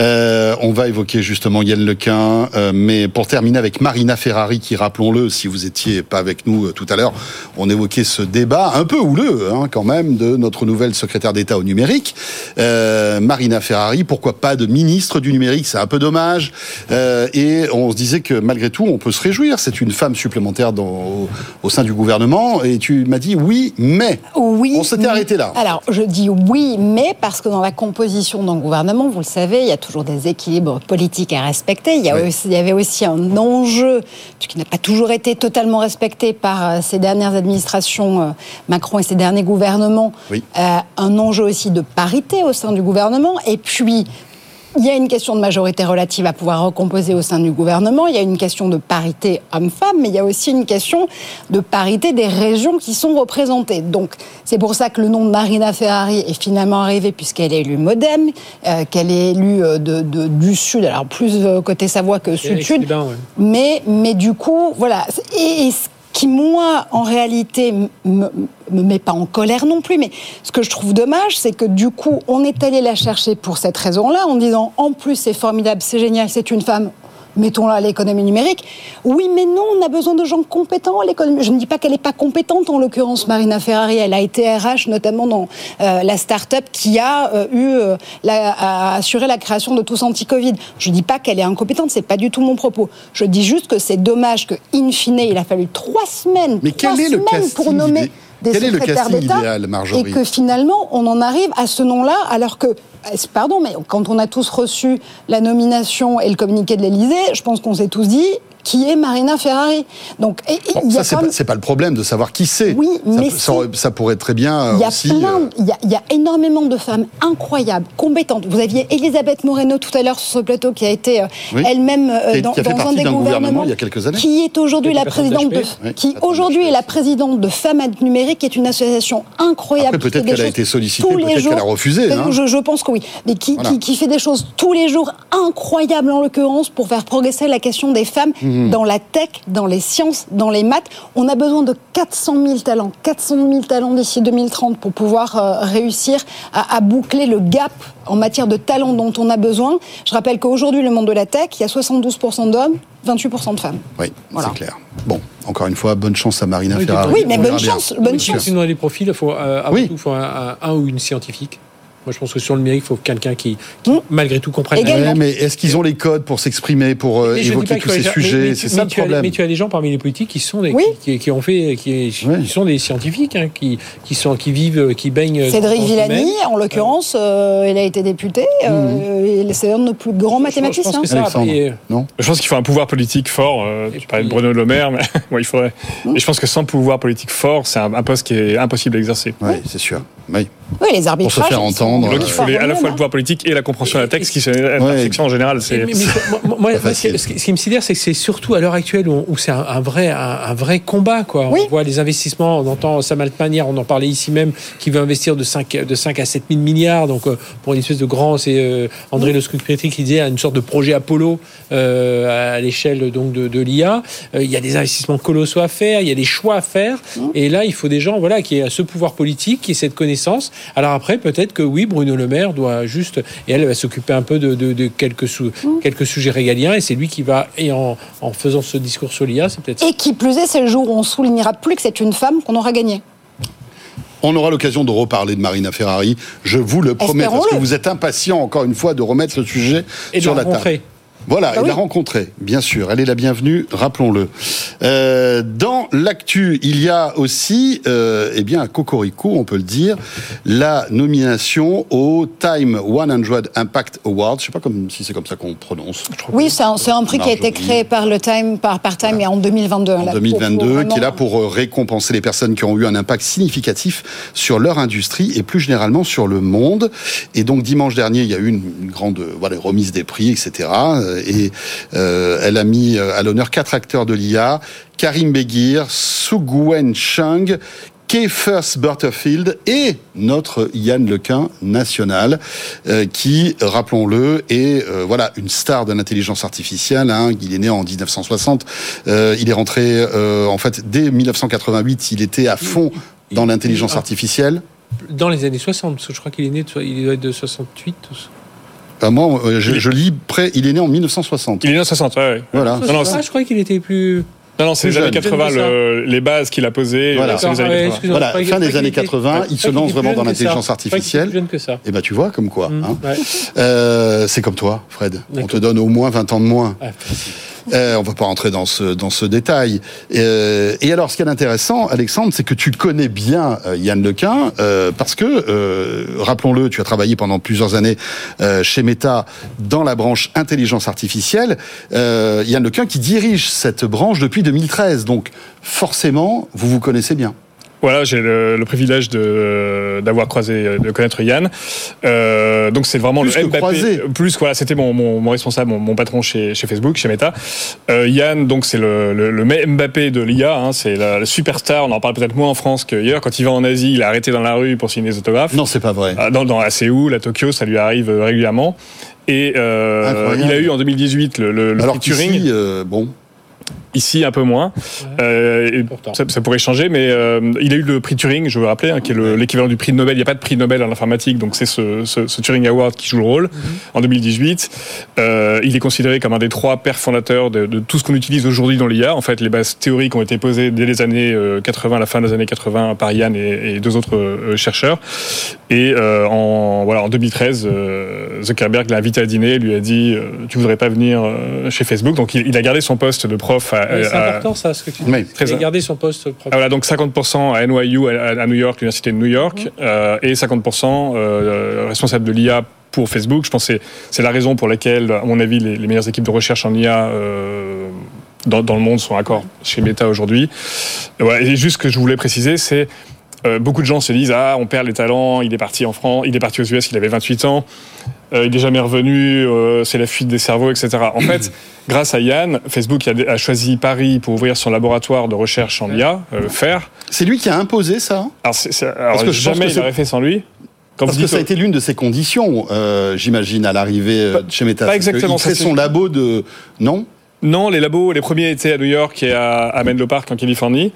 Euh, on va évoquer justement Yann Lequin, mais pour terminer avec Marina Ferrari, qui rappelons-le, si vous étiez pas avec nous tout à l'heure, on évoquait ce débat un peu houleux hein, quand même de notre nouvelle secrétaire d'État au numérique, Marina Ferrari. Pourquoi pas de ministre du numérique? C'est un peu dommage. et on se disait que malgré tout, on peut se réjouir. C'est une femme supplémentaire dans, au, sein du gouvernement. Et tu m'as dit oui, mais. Oui. On s'était arrêté là. Alors je dis oui, mais parce que dans la composition d'un gouvernement, vous le savez, il y a toujours des équilibres politiques à respecter. Il y, a oui. aussi, il y avait aussi un enjeu qui n'a pas toujours été totalement respecté par ces dernières administrations, Macron et ses derniers gouvernements. Oui. Euh, un enjeu aussi de parité au sein du gouvernement. Et puis, il y a une question de majorité relative à pouvoir recomposer au sein du gouvernement, il y a une question de parité homme-femme, mais il y a aussi une question de parité des régions qui sont représentées. Donc c'est pour ça que le nom de Marina Ferrari est finalement arrivé, puisqu'elle est élue Modem, euh, qu'elle est élue de, de, du Sud, alors plus côté Savoie que Sud-Sud, ouais. mais, mais du coup, voilà. Et, et qui, moi, en réalité, me, me met pas en colère non plus, mais ce que je trouve dommage, c'est que du coup, on est allé la chercher pour cette raison-là, en disant, en plus, c'est formidable, c'est génial, c'est une femme, mettons-la à l'économie numérique. Oui, mais non, on a besoin de gens compétents à l'économie. Je ne dis pas qu'elle n'est pas compétente, en l'occurrence, Marina Ferrari. Elle a été RH, notamment dans euh, la start-up qui a euh, eu euh, la, a assuré la création de tous anti-Covid. Je ne dis pas qu'elle est incompétente, c'est pas du tout mon propos. Je dis juste que c'est dommage que, in fine, il a fallu trois semaines, mais trois quel est le semaines pour nommer des Quel secrétaires d'État et que finalement on en arrive à ce nom-là alors que pardon mais quand on a tous reçu la nomination et le communiqué de l'Élysée, je pense qu'on s'est tous dit qui est Marina Ferrari. Donc, et, bon, ça, c'est pas, pas, le problème de savoir qui c'est. Oui, mais ça, ça, pourrait très bien il y a aussi. Plein, euh... il, y a, il y a énormément de femmes incroyables, compétentes. Vous aviez Elisabeth Moreno tout à l'heure sur ce plateau qui a été euh, oui. elle-même euh, dans, qui a fait dans un des gouvernements gouvernements il y a quelques années. qui est aujourd'hui la présidente de, oui, qui aujourd'hui est la présidente de Femmes Numérique, qui est une association incroyable. Peut-être qu'elle a été sollicitée, peut-être qu'elle a refusé. Hein. Je, je, pense que oui, mais qui, voilà. qui, qui, fait des choses tous les jours incroyables en l'occurrence pour faire progresser la question des femmes mmh. Dans la tech dans les sciences, dans les maths. On a besoin de 400 000 talents, 400 000 talents d'ici 2030 pour pouvoir euh, réussir à, à, boucler le gap en matière de talents dont on a besoin. Je rappelle qu'aujourd'hui, le monde de la tech, il y a 72% d'hommes, 28% de femmes. Oui, voilà. c'est clair. Bon, encore une fois, bonne chance à Marina oui, Ferrari. Oui, mais bonne chance, bonne oui, chance. Sinon, les profils, il faut, euh, avant oui. tout, il faut un, un, un ou une scientifique. Moi, je pense que sur le numérique, il faut quelqu'un qui, qui mmh. malgré tout, comprenne. Ouais, mais est-ce qu'ils ont les codes pour s'exprimer, pour euh, évoquer tous ces sujets? C'est ça le problème. As, mais tu as des gens parmi les politiques qui sont des, oui. qui, qui, ont fait, qui, oui. qui sont des scientifiques, hein, qui, qui sont, qui vivent, qui baignent. Cédric Villani, en l'occurrence, euh, il a été député. Euh, mmh. C'est un de nos plus grands mathématiciens. Je pense, ça, et... non? Je pense qu'il faut un pouvoir politique fort. tu parlais de Bruno Le Maire, mais (laughs) il faudrait. Mmh. Et je pense que sans pouvoir politique fort, c'est un, un, poste qui est impossible à exercer. Oui, c'est sûr. Oui. Oui, Oui, les arbitrages. faire ils sont- entendre. Donc il faut les- à la fois le pouvoir politique et la compréhension d'un texte qui c'est l'intersection en général. C'est Mais- mais- moi- ce qui- ce me sidère, c'est que c'est surtout à l'heure actuelle où, où c'est un, un vrai, un, un vrai combat. Quoi. Oui. On voit les investissements, on entend Sam Altman hier, on en parlait ici même, qui veut investir de 5, de 5 à 7 000 milliards. Donc euh, pour une espèce de grand, c'est euh, André Le Scrupéry qui disait une sorte de projet Apollo euh, à l'échelle donc de, de l'IA. Euh, il y a des investissements colossaux à faire, il y a des choix à faire. Et là, il faut des gens voilà, qui aient ce pouvoir politique, qui aient cette connaissance. Alors après, peut-être que oui, Bruno Le Maire doit juste, et elle va s'occuper un peu de, de- de quelques, sou- quelques sujets régaliens, et c'est lui qui va, et en, en faisant ce discours sur l'IA, c'est peut-être. Et qui plus est, c'est le jour où on soulignera plus que c'est une femme qu'on aura gagné. On aura l'occasion de reparler de Marina Ferrari, je vous le promets, parce que vous êtes impatient, encore une fois, de remettre le sujet Et de sur la la table. Voilà, Bah il oui. l'a rencontrée, bien sûr. Elle est la bienvenue, rappelons-le. Euh, dans l'actu, il y a aussi, euh, eh bien, à Cocorico, on peut le dire, la nomination au Time 100 Impact Award. Je sais pas comme, si c'est comme ça qu'on prononce. Oui, c'est un, prix qui a été créé par le Time, par, par Time et en 2022. en là, pour- 2022, pour vraiment- qui est là pour euh, récompenser les personnes qui ont eu un impact significatif sur leur industrie et plus généralement sur le monde. Et donc dimanche dernier, il y a eu une, une grande euh, voilà, remise des prix, etc. Euh, Et euh, elle a mis euh, à l'honneur quatre acteurs de l'IA Karim Beguir, Sugwen Chung. First Butterfield et notre Yann Lequin national, euh, qui, rappelons-le, est euh, voilà une star de l'intelligence artificielle. Hein. Il est né en 1960. Euh, il est rentré, en fait, dès 1988, il était à fond dans l'intelligence artificielle. Dans les années 60, parce que je crois qu'il est né, il doit être de 68. ou- Enfin, moi, euh, je, je lis près. Il est né en 1960. Il est né en 60, ouais, ouais. Voilà. Non, non, ah, je croyais qu'il était plus. Non, non, c'est les années jeune. 80, Jeune que ça. le- les bases qu'il a posées. Voilà. c'est les D'accord, années ah ouais, 80. excusez-moi, Voilà, je croyais fin des années qu'il était- 80, je il se lance vraiment dans l'intelligence artificielle. plus jeune que ça. Et ben tu vois comme quoi. Mmh, hein. ouais. Euh, c'est comme toi, Fred. On te donne au moins 20 ans de moins. Ah, Euh, on va pas rentrer dans ce dans ce détail. Euh, et alors, ce qui est intéressant, Alexandre, c'est que tu connais bien euh, Yann Lequin euh, parce que, rappelons-le, tu as travaillé pendant plusieurs années chez Meta dans la branche intelligence artificielle. Yann Lequin qui dirige cette branche depuis 2013. Donc, forcément, vous vous connaissez bien. Voilà, j'ai le, le privilège de d'avoir croisé, de connaître Yann. Euh, donc c'est vraiment Plus le que Mbappé. croisé. Plus voilà, c'était mon, mon, mon responsable, mon, mon patron chez, chez Facebook, chez Meta. Euh, Yann, donc c'est le, le, le Mbappé de l'IA. Hein, c'est la, la superstar. On en parle peut-être moins en France qu'ailleurs. Quand il va en Asie, il est arrêté dans la rue pour signer des autographes. Non, c'est pas vrai. Ah, Dans, dans à Séoul, à Tokyo, ça lui arrive euh, régulièrement. Et euh, il a eu en 2018 le, le, le Alors prix Turing. qu'ici, euh, bon, Ici, un peu moins. Euh, ça, ça pourrait changer, mais euh, il a eu le prix Turing, je veux rappeler, hein, qui est le- l'équivalent du prix Nobel. Il n'y a pas de prix Nobel en informatique, donc c'est ce, ce- ce Turing Award qui joue le rôle. En 2018, euh, il est considéré comme un des trois pères fondateurs de, de tout ce qu'on utilise aujourd'hui dans l'IA. En fait, les bases théoriques ont été posées dès les années euh, 80, à la fin des années 80, par Yann et, et deux autres chercheurs. Et en, voilà, en 2013, euh, Zuckerberg l'a invité à dîner, lui a dit Tu voudrais pas venir chez Facebook? Donc il, il a gardé son poste de prof C'est à- important ça, ce que tu dis. Oui, très Il a bien. gardé son poste ah, propre. voilà, donc 50% à NYU, à, New York, l'université de New York, euh, et 50% euh, responsable de l'IA pour Facebook. Je pense que c'est- c'est la raison pour laquelle, à mon avis, les, les meilleures équipes de recherche en IA euh, dans, dans le monde sont accords chez Meta aujourd'hui. Et voilà, et juste ce que je voulais préciser, c'est euh, beaucoup de gens se disent ah on perd les talents, il est parti en France, il est parti aux US, il avait 28 ans, euh, il est jamais revenu, euh, c'est la fuite des cerveaux, etc. En fait, (coughs) grâce à Yann, Facebook a, a choisi Paris pour ouvrir son laboratoire de recherche en IA, euh, faire. c'est lui qui a imposé ça. hein? Alors, c'est- c'est- alors, Parce que jamais que il c'est- l'aurait fait sans lui. Quand Parce que ça a été l'une de ses conditions, euh, j'imagine, à l'arrivée chez Meta. pas C'est exactement, ça, son c'est- labo de... Non? Non, les labos, les premiers étaient à New York et à, à Menlo Park en Californie.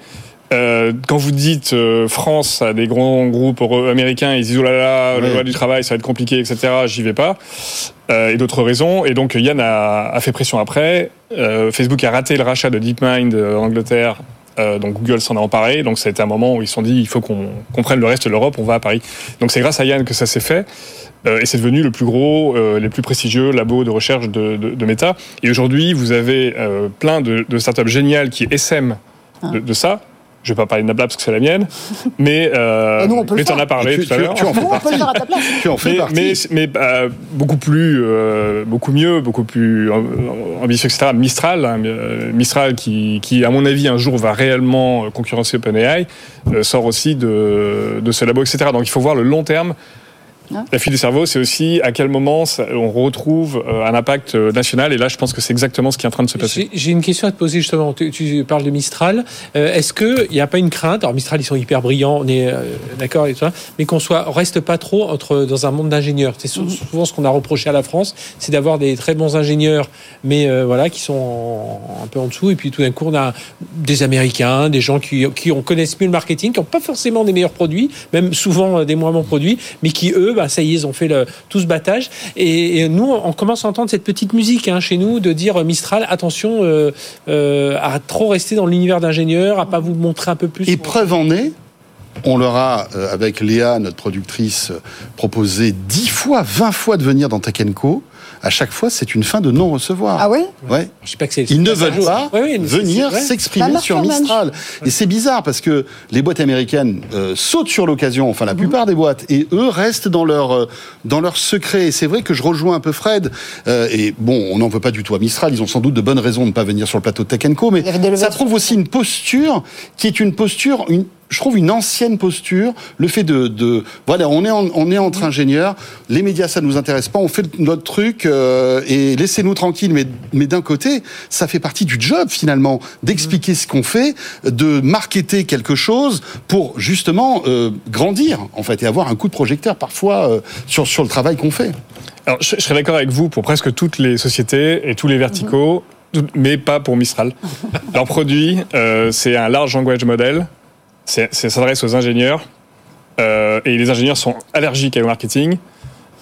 Euh, quand vous dites euh, France à des grands groupes américains, ils disent oh là là, Ouais. loi du travail, ça va être compliqué, etc. J'y vais pas. Euh, et d'autres raisons. Et donc Yann a, a fait pression après. Facebook a raté le rachat de DeepMind en Angleterre. Donc Google s'en a emparé. Donc ça a été un moment où ils se sont dit il faut qu'on qu'on prenne le reste de l'Europe, on va à Paris. Donc c'est grâce à Yann que ça s'est fait. Et c'est devenu le plus gros, euh, les plus prestigieux labos de recherche de, de, de Meta. Et aujourd'hui, vous avez euh, plein de, de startups géniales qui SM de, de ça. Je vais pas parler de Nabla parce que c'est la mienne, mais euh, le mais t'en as parlé tu- tout à l'heure. tu en fais. Tu en partie. mais, mais, euh, beaucoup plus, euh, beaucoup mieux, beaucoup plus euh, ambitieux, etc. Mistral, hein, euh, Mistral qui, qui, à mon avis, un jour va réellement concurrencer OpenAI, euh, sort aussi de, de ce labo, etc. Donc il faut voir le long terme. La fuite du cerveau, c'est aussi à quel moment on retrouve euh, un impact euh, national. Et là, je pense que c'est exactement ce qui est en train de se passer. J'ai une question à te poser justement. Tu, tu parles de Mistral. Euh, Est-ce qu'il n'y a pas une crainte? Alors Mistral, ils sont hyper brillants, on est euh, d'accord et tout ça, mais qu'on soit, on reste pas trop entre dans un monde d'ingénieurs. C'est sou- souvent ce qu'on a reproché à la France, c'est d'avoir des très bons ingénieurs, mais euh, voilà, qui sont en- un peu en dessous. Et puis tout d'un coup, on a des Américains, des gens qui, qui on connaissent mieux le marketing, qui n'ont pas forcément des meilleurs produits, même souvent des moins bons produits, mais qui eux, bah, ça y est, ils ont fait le, tout ce battage. Et, nous, on commence à entendre cette petite musique hein, chez nous de dire euh, Mistral, attention euh, euh, à trop rester dans l'univers d'ingénieur, à pas vous montrer un peu plus. Et preuve en est, on leur a, avec Léa, notre productrice, proposé 10 fois, 20 fois de venir dans Tech. À chaque fois, c'est une fin de non-recevoir. Ah ouais Ouais. Je sais pas que c'est. Ils ne veulent pas venir s'exprimer sur. Mistral. Et c'est bizarre parce que les boîtes américaines euh, sautent sur l'occasion, enfin Mhm. la plupart des boîtes, et eux restent dans leur, euh, dans leur secret. Et c'est vrai que je rejoins un peu Fred. euh, et bon, on n'en veut pas du tout à Mistral. Ils ont sans doute de bonnes raisons de ne pas venir sur le plateau de Tech Co. Mais ça prouve aussi une posture qui est une posture, une, je trouve une ancienne posture. Le fait de, de voilà, on est, en- on est entre ingénieurs. Les médias, ça nous intéresse pas. On fait notre truc euh, et laissez-nous tranquilles. Mais, mais d'un côté, ça fait partie du job finalement d'expliquer ce qu'on fait, de marketer quelque chose pour justement euh, grandir en fait et avoir un coup de projecteur parfois euh, sur sur le travail qu'on fait. Alors, je, je serais d'accord avec vous pour presque toutes les sociétés et tous les verticaux, tout- mais pas pour Mistral. Leur produit, euh, c'est un large language model. Ça s'adresse aux ingénieurs. euh, et les ingénieurs sont allergiques au marketing.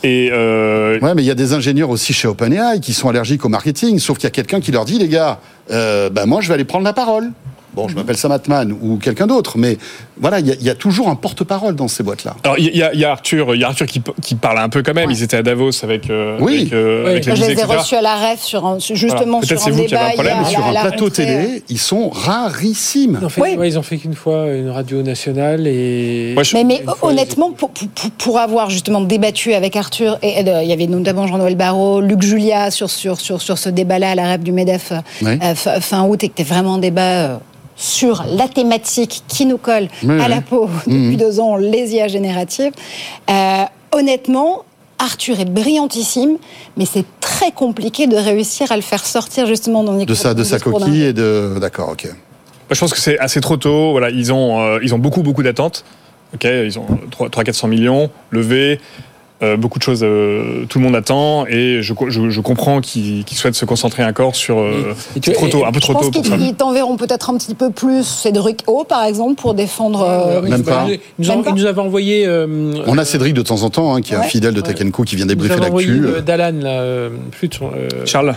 Et euh, Ouais, mais il y a des ingénieurs aussi chez OpenAI qui sont allergiques au marketing, sauf qu'il y a quelqu'un qui leur dit, les gars, euh, bah, moi je vais aller prendre la parole. Bon, je m'appelle Sam Altman ou quelqu'un d'autre, mais voilà, il y, a- il y a toujours un porte-parole dans ces boîtes-là. alors, il y, a- il y a Arthur, il y a Arthur qui, qui parle un peu quand même. Ouais. Ils étaient à Davos avec, euh, Oui. avec, euh, Oui. avec je les ai reçus à la REF sur un- justement Peut-être sur c'est un vous qui avez un débat. problème, a- mais sur un la plateau rentrée, télé, ils sont rarissimes. Ils ont fait, Oui. ouais, ils ont fait qu'une fois une radio nationale et. Moi, je- Mais, mais fois, honnêtement, pour, pour- pour avoir justement débattu avec Arthur, et, euh, il y avait notamment Jean-Noël Barrot, Luc Julia sur, sur, sur, sur ce débat-là à la REF du MEDEF euh, Oui. euh, fin, fin août, et que c'était vraiment un débat euh, sur la thématique qui nous colle Oui, à oui. la peau depuis deux ans, les IA génératives. Euh, honnêtement, Arthur est brillantissime, mais c'est très compliqué de réussir à le faire sortir justement dans De sa, de sa coquille et de. D'accord, ok. Je pense que c'est assez trop tôt. Voilà, ils ont, euh, ils ont beaucoup, beaucoup d'attentes. Ok, ils ont 300-400 millions levés. Euh, beaucoup de choses, euh, tout le monde attend. Et je, co- je, je comprends qu'ils souhaitent se concentrer encore sur. euh, Et tu- c'est trop tôt, un peu Je trop pense tôt pour ça. qu'ils ils t'enverront peut-être un petit peu plus Cédric O, par exemple, pour défendre. euh, Même pas. Il nous, a- Même pas. nous avait envoyé. euh, On a Cédric de temps en temps, hein, qui est un fidèle de Tech Co, qui vient débriefer l'actu. euh, Dalan, là, euh, plus de son. euh, Charles,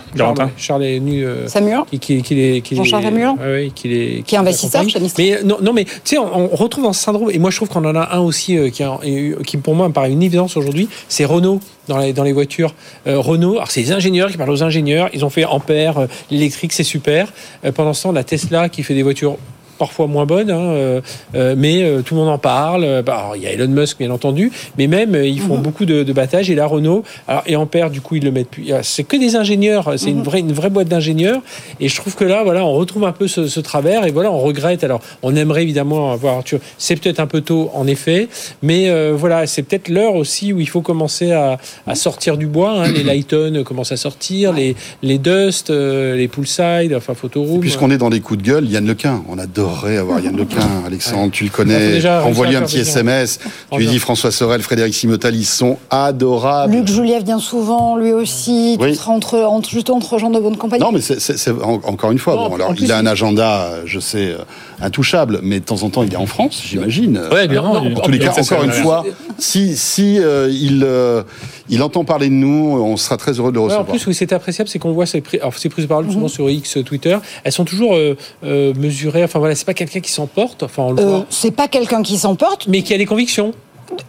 Charles est venu. euh, Samuel qui, qui, qui les, qui Jean-Charles ouais, ouais, qui, les, Qui est investisseur. Mais non, non mais tu sais, on, on retrouve un syndrome, et moi je trouve qu'on en a un aussi euh, qui, a- et, qui pour moi me paraît une évidence aujourd'hui, c'est Renault dans les, voitures. Euh, Renault, alors c'est les ingénieurs qui parlent aux ingénieurs, ils ont fait Ampère, euh, l'électrique c'est super. Euh, pendant ce temps, la Tesla qui fait des voitures parfois moins bonnes, hein, euh, euh, mais euh, tout le monde en parle. Bah, alors, il y a Elon Musk bien entendu, mais même ils font beaucoup de, de battages. Et la Renault, alors, et Ampère du coup ils le mettent plus. Ah, C'est que des ingénieurs, c'est une vraie une vraie boîte d'ingénieurs. Et je trouve que là, voilà, on retrouve un peu ce, ce travers et voilà, on regrette. Alors, on aimerait évidemment avoir Arthur. C'est peut-être un peu tôt en effet, mais euh, voilà, c'est peut-être l'heure aussi où il faut commencer à, à sortir du bois. hein. Les Lighton commencent à sortir, les les Dust, euh, les Poolside, enfin Photoroom. Puisqu'on est dans les coups de gueule, Yann Lequin. On adorerait avoir Yann Lequin. (laughs) Alexandre, tu le connais. Envoie-lui un petit plaisir. SMS. Tu lui dis François Sorel, Frédéric Simotal, ils sont adorables. Luc Julia vient souvent, lui aussi. Oui. Tu seras entre, entre, juste entre gens de bonne compagnie. Non, mais c'est c'est- c'est- en- encore une fois, Non, bon, en alors plus, il a un agenda, je sais, euh, intouchable, mais de temps en temps, il est en France, j'imagine. Ouais, non, il- En tous les cas, encore une fois, si, si euh, il, euh, il entend parler de nous, on sera très heureux de le Ouais, en recevoir. plus, oui, c'est appréciable, c'est qu'on voit ces, prises de parole souvent sur X, Twitter, elles sont toujours euh, euh, mesurées. Enfin voilà, c'est pas quelqu'un qui s'emporte, enfin on le Euh, voit, c'est pas quelqu'un qui s'emporte. mais qui a des convictions.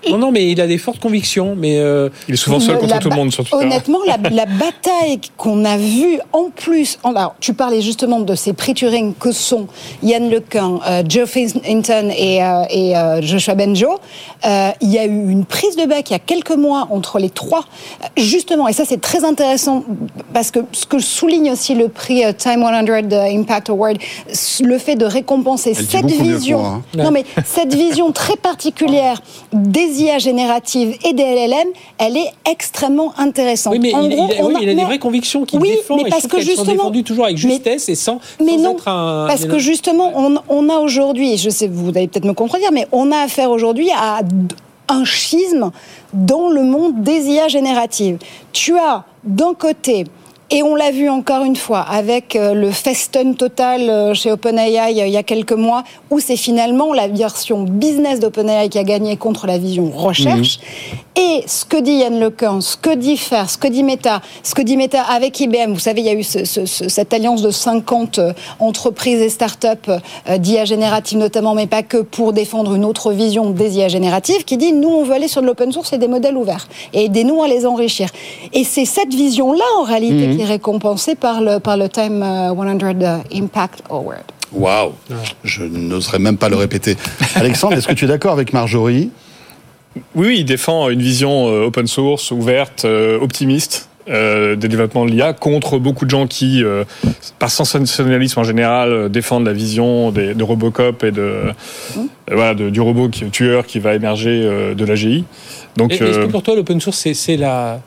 Non, non, mais il a des fortes convictions. Mais euh, Il est souvent seul contre tout le monde sur Twitter. Honnêtement, la, la bataille qu'on a vue en plus. en- alors, tu parlais justement de ces prix Turing que sont Yann Lequin, euh, Joe Hinton et, euh, et, euh, Joshua Benjo. Euh, il y a eu une prise de bec il y a quelques mois entre les trois, justement. Et ça, c'est très intéressant parce que ce que souligne aussi le prix euh, Time 100 Impact Award, le fait de récompenser Elle cette vision. moi, hein. Non, mais cette vision très particulière des IA génératives et des LLM, elle est extrêmement intéressante. oui, mais En il, gros, il- oui, a- il a des mais- vraies convictions qu'il Oui, défend. mais et parce que sont défendues toujours avec mais- justesse et sans, Mais sans non, être un. parce que justement, on, on a aujourd'hui, je sais, vous allez peut-être me contredire, mais on a affaire aujourd'hui à un schisme dans le monde des IA génératives. Tu as d'un côté, et on l'a vu encore une fois avec euh, le festin total euh, chez OpenAI euh, il y a quelques mois, où c'est finalement la version business d'OpenAI qui a gagné contre la vision recherche. Et ce que dit Yann Lequin, ce que dit Fer, ce que dit Meta, ce que dit Meta avec IBM, vous savez, il y a eu ce- ce- ce- cette alliance de 50 euh, entreprises et start-up euh, d'IA générative notamment, mais pas que, pour défendre une autre vision des IA génératives, qui dit nous, on veut aller sur de l'open source et des modèles ouverts, et aidez-nous à les enrichir. Et c'est cette vision-là, en réalité, qui est récompensée par le, par le Time euh, 100 Impact Award. Waouh Je n'oserais même pas le répéter. (laughs) Alexandre, est-ce que tu es d'accord avec Marjorie? Oui, oui, il défend une vision euh, open source, ouverte, euh, optimiste. euh, des développements de l'IA contre beaucoup de gens qui, euh, par sensationnalisme en général, euh, défendent la vision des, de Robocop et de, euh, voilà, de- du robot qui, tueur qui va émerger euh, de l'AGI. Donc, Et- Est-ce euh, que pour toi, l'open source, c'est la.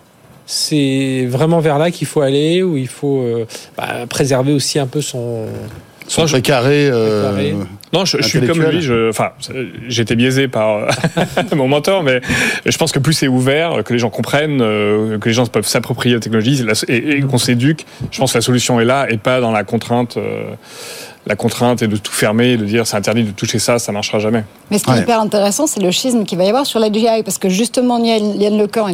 C'est vraiment vers là qu'il faut aller, où il faut euh, bah, préserver aussi un peu son. Son précaré, euh, Précaré. Non, je, je suis comme lui. Je, enfin, j'ai été biaisé par (laughs) mon mentor, mais je pense que plus c'est ouvert, que les gens comprennent, euh, que les gens peuvent s'approprier la technologie et, et qu'on s'éduque, je pense que la solution est là et pas dans la contrainte. euh, la contrainte est de tout fermer, de dire c'est interdit de toucher ça, ça marchera jamais. Mais ce qui Ouais. est hyper intéressant, c'est le schisme qu'il va y avoir sur la GI, parce que justement, Yann, Yann Lecan,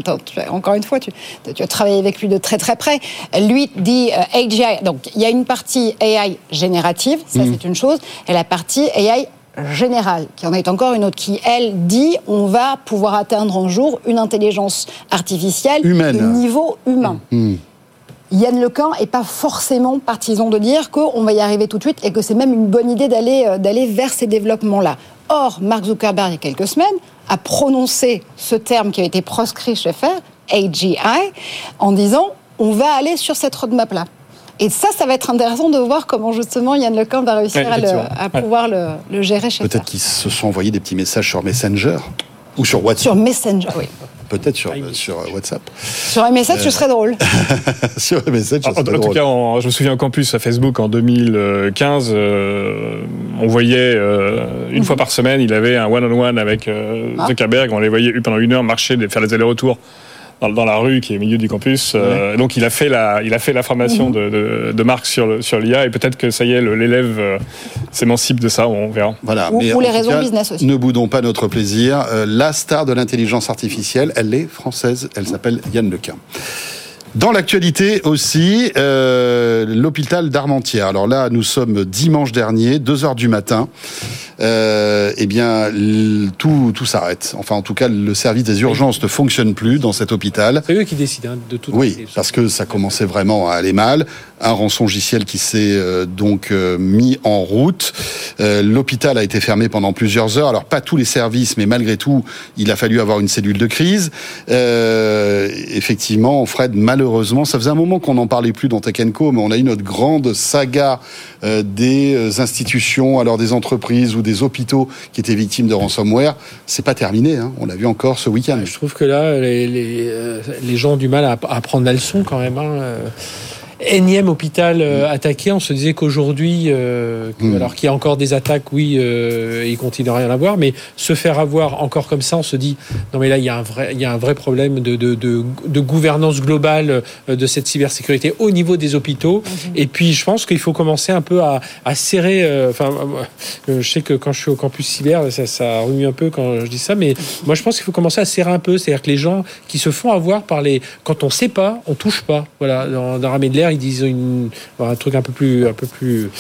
encore une fois, tu, tu as travaillé avec lui de très très près, lui dit euh, AGI, donc il y a une partie AI générative, ça Mm. c'est une chose, et la partie AI générale, qui en est encore une autre, qui elle dit on va pouvoir atteindre un jour une intelligence artificielle Humaine. de niveau humain. Hmm. Yann Lequin est pas forcément partisan de dire qu'on va y arriver tout de suite et que c'est même une bonne idée d'aller euh, d'aller vers ces développements-là. Or, Mark Zuckerberg, il y a quelques semaines, a prononcé ce terme qui a été proscrit chez Fer, AGI, en disant on va aller sur cette roadmap-là. Et ça, ça va être intéressant de voir comment justement Yann Lequin va réussir Ouais, à, le- effectivement. à Ouais. pouvoir le, le gérer chez Fer. Peut-être qu'ils se sont envoyés des petits messages sur Messenger ou sur WhatsApp. Sur Messenger, oui. Peut-être sur, sur WhatsApp. Sur message, ce serait drôle. (laughs) sur En, en serait tout cas, en- je me souviens au campus à Facebook en 2015, euh, on voyait euh, une fois par semaine, il avait un one-on-one avec euh, Ah. Zuckerberg. On les voyait pendant une heure marcher, faire les allers-rets-retours dans, dans la rue qui est au milieu du campus. Euh, donc il a fait la, il a fait la formation Mhm. de, de, de Marc sur le- sur l'IA et peut-être que ça y est, l'élève euh, s'émancipe de ça. On verra. Voilà. Ou- mais les raisons cas, business aussi. Ne boudons pas notre plaisir. Euh, la star de l'intelligence artificielle, elle est française. Elle s'appelle Yann Lequin. Dans l'actualité aussi, euh, l'hôpital d'Armentières. Alors là, nous sommes dimanche dernier, 2 heures du matin. Euh, eh bien, tout, tout s'arrête. Enfin, en tout cas, le service des urgences ne fonctionne plus dans cet hôpital. C'est eux qui décident hein, de tout. Oui, parce que ça commençait vraiment à aller mal. Un rançongiciel qui s'est euh, donc euh, mis en route. Euh, L'hôpital a été fermé pendant plusieurs heures. Alors pas tous les services, mais malgré tout, il a fallu avoir une cellule de crise. Euh, effectivement, Fred, malheureusement, ça faisait un moment qu'on n'en parlait plus dans Tech mais on a eu notre grande saga euh, des euh, institutions, alors des entreprises ou des hôpitaux qui étaient victimes de ransomware. C'est pas terminé. Hein. On l'a vu encore ce week-end. Je trouve que là, euh, les gens ont du mal à, à prendre la leçon quand même. hein. Énième hôpital euh, attaqué, on se disait qu'aujourd'hui, euh, que- Mm. alors qu'il y a encore des attaques, oui, euh, il continue à rien avoir, mais se faire avoir encore comme ça, on se dit non mais là il y a un vrai, il y a un vrai problème de, de, de, de gouvernance globale euh, de cette cybersécurité au niveau des hôpitaux. Et puis je pense qu'il faut commencer un peu à, à serrer. Enfin, euh, je sais que quand je suis au campus cyber, ça, ça remue un peu quand je dis ça, mais moi je pense qu'il faut commencer à serrer un peu. C'est-à-dire que les gens qui se font avoir par les, quand on sait pas, on touche pas. Voilà, dans, dans Ramé de l'air, ils disent une, un truc un peu plus, un peu plus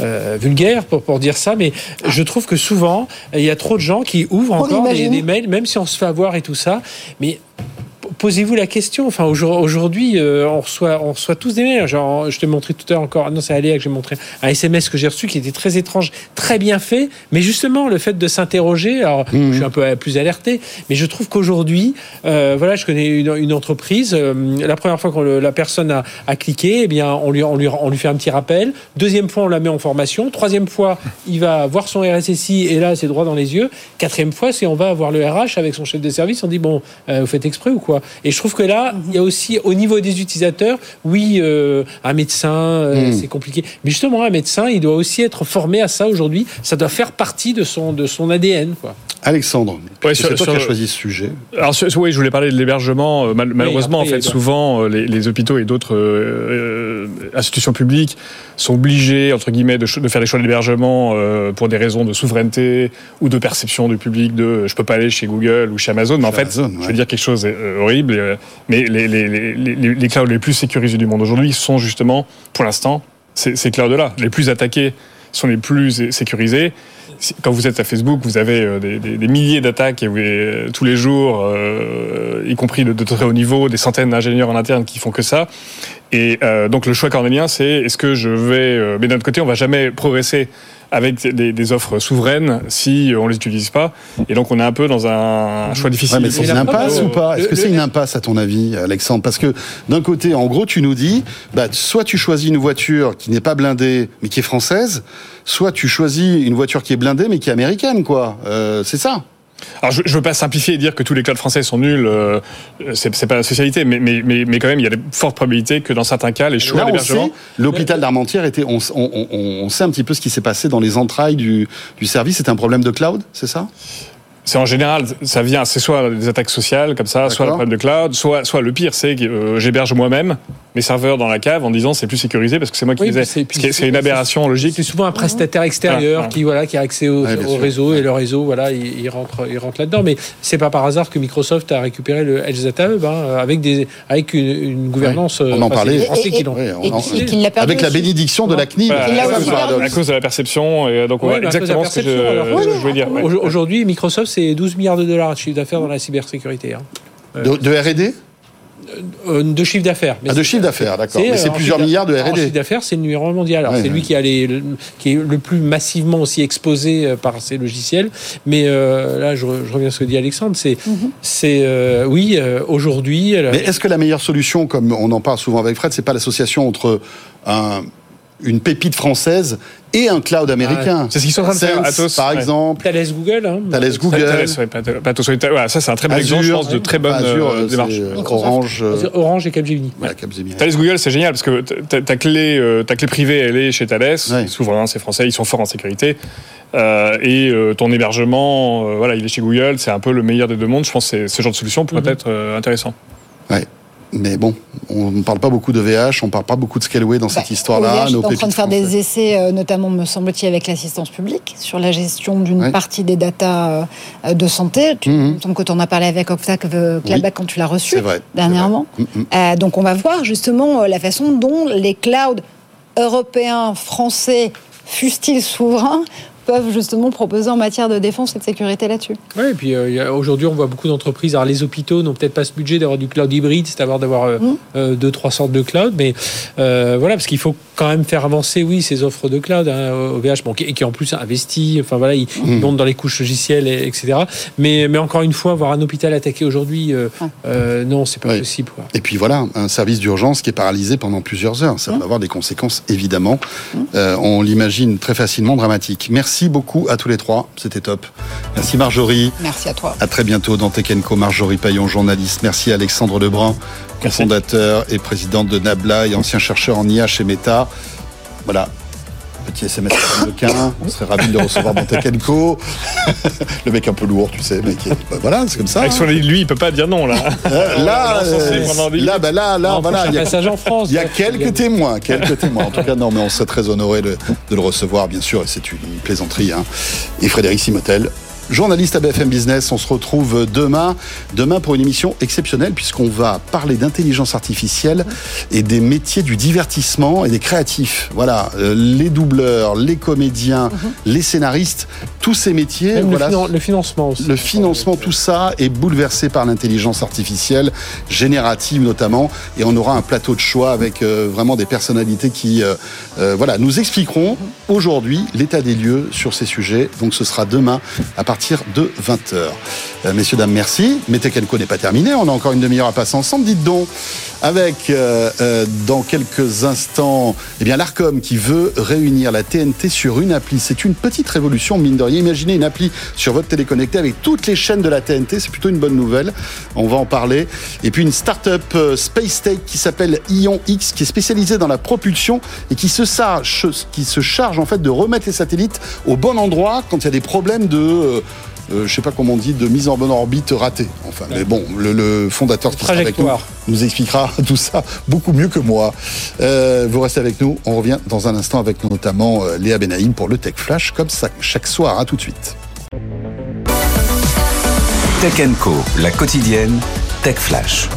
euh, vulgaire pour, pour dire ça, mais je trouve que souvent, il y a trop de gens qui ouvrent On encore des mails, même si on se fait avoir et tout ça, mais posez-vous la question. Enfin, aujourd- aujourd'hui, euh, on, reçoit, on reçoit tous des mails. Genre, je te montrais tout à l'heure encore. ah Non, c'est Aléa que j'ai montré un SMS que j'ai reçu qui était très étrange, très bien fait. Mais justement, le fait de s'interroger, alors je suis un peu plus alerté, mais je trouve qu'aujourd'hui, euh, voilà, je connais une, une entreprise. euh, la première fois que la personne a, a cliqué, eh bien, on lui, on, lui, on lui fait un petit rappel. Deuxième fois, on la met en formation. Troisième fois, il va voir son RSSI et là, c'est droit dans les yeux. Quatrième fois, c'est on va voir le RH avec son chef de service. On dit bon, euh, vous faites exprès ou quoi? Et je trouve que là, il y a aussi au niveau des utilisateurs, oui, euh, un médecin, euh, c'est compliqué. Mais justement, un médecin, il doit aussi être formé à ça aujourd'hui. Ça doit faire partie de son de son ADN, quoi. Alexandre, Ouais, c'est sur- toi sur qui as le- choisi ce sujet. Alors sur- oui, je voulais parler de l'hébergement. Euh, mal- malheureusement, après, en fait, souvent les, les hôpitaux et d'autres euh, institutions publiques sont obligés entre guillemets de, de faire des choix d'hébergement euh, pour des raisons de souveraineté ou de perception du public de je peux pas aller chez Google ou chez Amazon. Mais en fait, Amazon, je veux dire quelque chose horrible. Euh, mais les, les, les, les, clouds les plus sécurisés du monde aujourd'hui sont justement, pour l'instant, ces, ces clouds-là. Les plus attaqués sont les plus sécurisés. Quand vous êtes à Facebook, vous avez euh, des, des- des milliers d'attaques euh, tous les jours, y compris de, très haut niveau, des centaines d'ingénieurs en interne qui font que ça. Et donc le choix cornélien, c'est est-ce que je vais... mais d'un autre côté, on va jamais progresser avec des, des offres souveraines si on les utilise pas. Et donc on est un peu dans un choix difficile. Ouais, mais c'est une impasse ou pas Est-ce que c'est une impasse à ton avis, Alexandre? Parce que d'un côté, en gros, tu nous dis, bah, soit tu choisis une voiture qui n'est pas blindée mais qui est française, soit tu choisis une voiture qui est blindée mais qui est américaine, quoi. Euh, c'est ça. Alors, je ne veux pas simplifier et dire que tous les clouds français sont nuls, euh, c'est pas la spécialité, mais, mais, mais, mais quand même, il y a de fortes probabilités que dans certains cas, les choix d'hébergement. l'hôpital d'Armentières était, on, on- on- on sait un petit peu ce qui s'est passé dans les entrailles du, du service. C'est un problème de cloud, c'est ça? C'est en général, ça vient, c'est soit des attaques sociales comme ça, soit le problème de cloud, soit, soit le pire, c'est que euh, j'héberge moi-même mes serveurs dans la cave en disant c'est plus sécurisé parce que c'est moi qui Oui, les ai. c'est- c'est- C'est une aberration logique. C'est souvent un prestataire extérieur Ah, qui voilà qui a accès au, Ouais, réseau et le réseau voilà il, il rentre il rentre là-dedans. Mais c'est pas par hasard que Microsoft a récupéré le Edge Data Hub hein, avec des avec une, une gouvernance. on en euh, enfin, c'est parlait. Avec la bénédiction de la CNIL. L'a à, cause de la, perception, et donc de la exactement ce que je, perception, alors. ce que je voulais dire. Aujourd'hui, Microsoft c'est 12 milliards de dollars de chiffre d'affaires dans la cybersécurité. Hein. De, de R&D Euh, de chiffre d'affaires. Ah, De c'est- chiffre d'affaires, d'accord. Mais euh, c'est en plusieurs milliards de En chiffre R&D. d'affaires, c'est le numéro un mondial. Alors, Ouais, c'est lui qui, a les- le, qui est le plus massivement aussi exposé euh, par ces logiciels. Mais euh, là, je, re- je reviens à ce que dit Alexandre. C'est, c'est euh, oui, euh, aujourd'hui. euh, Mais est-ce que la meilleure solution, comme on en parle souvent avec Fred, c'est pas l'association entre un- une pépite française et un cloud américain C'est ce qu'ils sont en train de faire, Atos, par ouais. exemple. Thales Google. Hein, Thales Google. Thales, ouais, pas- pas tous, ouais, voilà, ça c'est un très bon exemple, je pense, de très bonne Azure, euh, démarche. Orange, euh, Orange et Capgemini. voilà, Capgemini. Thales Google, c'est génial parce que ta, ta clé, euh, ta clé privée, elle est chez Thales, Ouais. souverain, c'est français, ils sont forts en sécurité. Euh, et euh, ton hébergement, euh, voilà, il est chez Google, c'est un peu le meilleur des deux mondes. Je pense que ce genre de solution pourrait Mhm. être euh, intéressant. Ouais. Mais bon, on ne parle pas beaucoup de VH, on ne parle pas beaucoup de Scaleway dans cette Bah, histoire-là. OVH est en train de faire des essais, euh, notamment, me semble-t-il, avec l'assistance publique, sur la gestion d'une partie des datas euh, de santé. Tu, Mhm. Me semble que tu en as parlé avec Octac euh, Clabac quand tu l'as reçu vrai. dernièrement. vrai. Mm, mm. Euh, donc on va voir justement la façon dont les clouds européens, français, fussent-ils souverains, peuvent justement proposer en matière de défense et de sécurité là-dessus. Ouais, et puis euh, aujourd'hui, on voit beaucoup d'entreprises. Alors, les hôpitaux n'ont peut-être pas ce budget d'avoir du cloud hybride, c'est-à-dire d'avoir euh, Mm. euh, deux, trois sortes de cloud. Mais voilà, parce qu'il faut quand même faire avancer, oui, ces offres de cloud, hein, OVH, bon, qui, qui en plus investit. Enfin voilà, ils, ils Mm. montent dans les couches logicielles, et- etc. Mais, mais encore une fois, voir un hôpital attaqué aujourd'hui, euh, euh, non, c'est pas possible. Quoi. Et puis voilà, un service d'urgence qui est paralysé pendant plusieurs heures. Ça va avoir des conséquences, évidemment. Euh, on l'imagine très facilement dramatique. Merci beaucoup à tous les trois. C'était top. Merci Marjorie. Merci à toi. À très bientôt dans Tech Co. Marjorie Paillon, journaliste. Merci Alexandre Lebrun. Cofondateur et président de Nabla et ancien chercheur en IA chez Meta. Voilà. Petit SMS américain, on serait ravis de le recevoir Co. (laughs) le mec un peu lourd, tu sais, mais qui est- bah, voilà, c'est comme ça. Avec son lui, il peut pas dire non là. Euh, là, euh, là, bah, là, là, En voilà, il y a- passage en France. il y a quelques témoins, quelques témoins. En tout cas, non, mais on serait très honoré de, de le recevoir, bien sûr, et c'est une plaisanterie. hein. Et Frédéric Simotel, journaliste à BFM Business. On se retrouve demain, demain pour une émission exceptionnelle puisqu'on va parler d'intelligence artificielle et des métiers du divertissement et des créatifs. Voilà, euh, les doubleurs, les comédiens, mhm. les scénaristes, tous ces métiers. voilà, le, financement aussi. Le financement, tout ça est bouleversé par l'intelligence artificielle, générative notamment, et on aura un plateau de choix avec euh, vraiment des personnalités qui, euh, voilà, nous expliqueront aujourd'hui l'état des lieux sur ces sujets. Donc ce sera demain à partir de 20h. Euh, messieurs, dames, merci. Mais Tekenco n'est pas terminé. On a encore une demi-heure à passer ensemble. Dites donc, avec euh, euh, dans quelques instants, eh bien l'Arcom qui veut réunir la TNT sur une appli. C'est une petite révolution, mine de rien. Imaginez une appli sur votre téléconnecté avec toutes les chaînes de la TNT. C'est plutôt une bonne nouvelle. On va en parler. Et puis une start-up Space Tech qui s'appelle Ion X, qui est spécialisée dans la propulsion et qui se, charge, qui se charge en fait de remettre les satellites au bon endroit quand il y a des problèmes de euh, je sais pas comment on dit, de mise en bonne orbite ratée. Enfin, mais bon, le, fondateur qui sera avec nous nous expliquera (laughs) tout ça beaucoup mieux que moi. Euh, vous restez avec nous. On revient dans un instant avec notamment euh, Léa Benaïm pour le Tech Flash, comme ça chaque soir. À tout de suite. Tech Co, la quotidienne Tech Flash.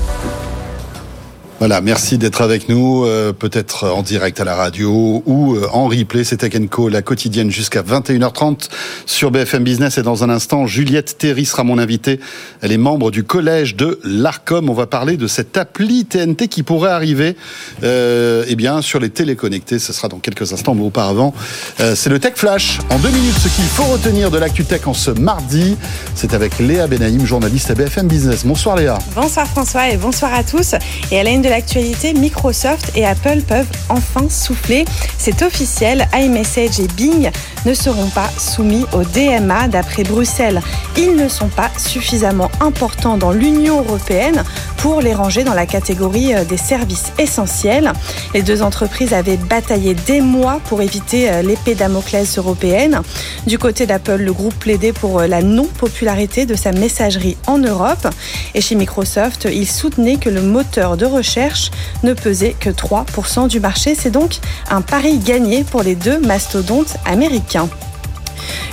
Voilà, merci d'être avec nous, euh, peut-être en direct à la radio ou euh, en replay. C'est Tech Co, la quotidienne jusqu'à 21h30 sur BFM Business. Et dans un instant, Juliette Théry sera mon invitée. Elle est membre du collège de l'ARCOM. On va parler de cette appli TNT qui pourrait arriver euh, eh bien, sur les téléconnectés. Ce sera dans quelques instants, mais auparavant, euh, c'est le Tech Flash. En deux minutes, ce qu'il faut retenir de l'actu tech en ce mardi, c'est avec Léa Benaïm, journaliste à BFM Business. Bonsoir Léa. Bonsoir François et bonsoir à tous. Et à la de l'actualité, Microsoft et Apple peuvent enfin souffler. C'est officiel, iMessage et Bing ne seront pas soumis au DMA d'après Bruxelles. Ils ne sont pas suffisamment importants dans l'Union européenne pour les ranger dans la catégorie euh, des services essentiels. Les deux entreprises avaient bataillé des mois pour éviter euh, l'épée Damoclès européenne. Du côté d'Apple, le groupe plaidait pour euh, la non-popularité de sa messagerie en Europe. Et chez Microsoft, il soutenait que le moteur de recherche ne pesait que 3% du marché. C'est donc un pari gagné pour les deux mastodontes américains.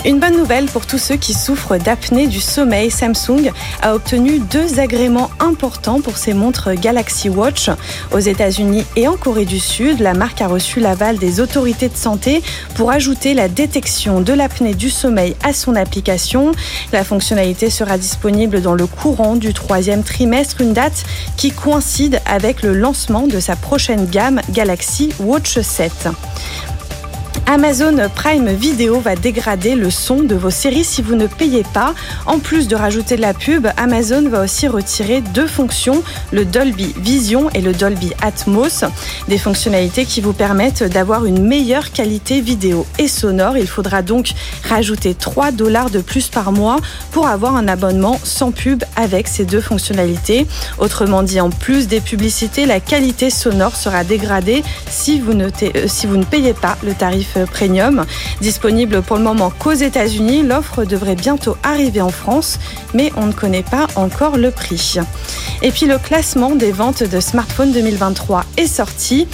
Une bonne nouvelle pour tous ceux qui souffrent d'apnée du sommeil. Samsung a obtenu deux agréments importants pour ses montres Galaxy Watch. Aux États-Unis et en Corée du Sud, la marque a reçu l'aval des autorités de santé pour ajouter la détection de l'apnée du sommeil à son application. La fonctionnalité sera disponible dans le courant du troisième trimestre, une date qui coïncide avec le lancement de sa prochaine gamme Galaxy Watch 7. Amazon Prime Video va dégrader le son de vos séries si vous ne payez pas. En plus de rajouter de la pub, Amazon va aussi retirer deux fonctions, le Dolby Vision et le Dolby Atmos, des fonctionnalités qui vous permettent d'avoir une meilleure qualité vidéo et sonore. Il faudra donc rajouter 3 dollars de plus par mois pour avoir un abonnement sans pub avec ces deux fonctionnalités. Autrement dit, en plus des publicités, la qualité sonore sera dégradée si vous ne, euh, si vous ne payez pas le tarif premium. Disponible pour le moment qu'aux États-Unis, l'offre devrait bientôt arriver en France, mais on ne connaît pas encore le prix. Et puis le classement des ventes de smartphones 2023 est sorti.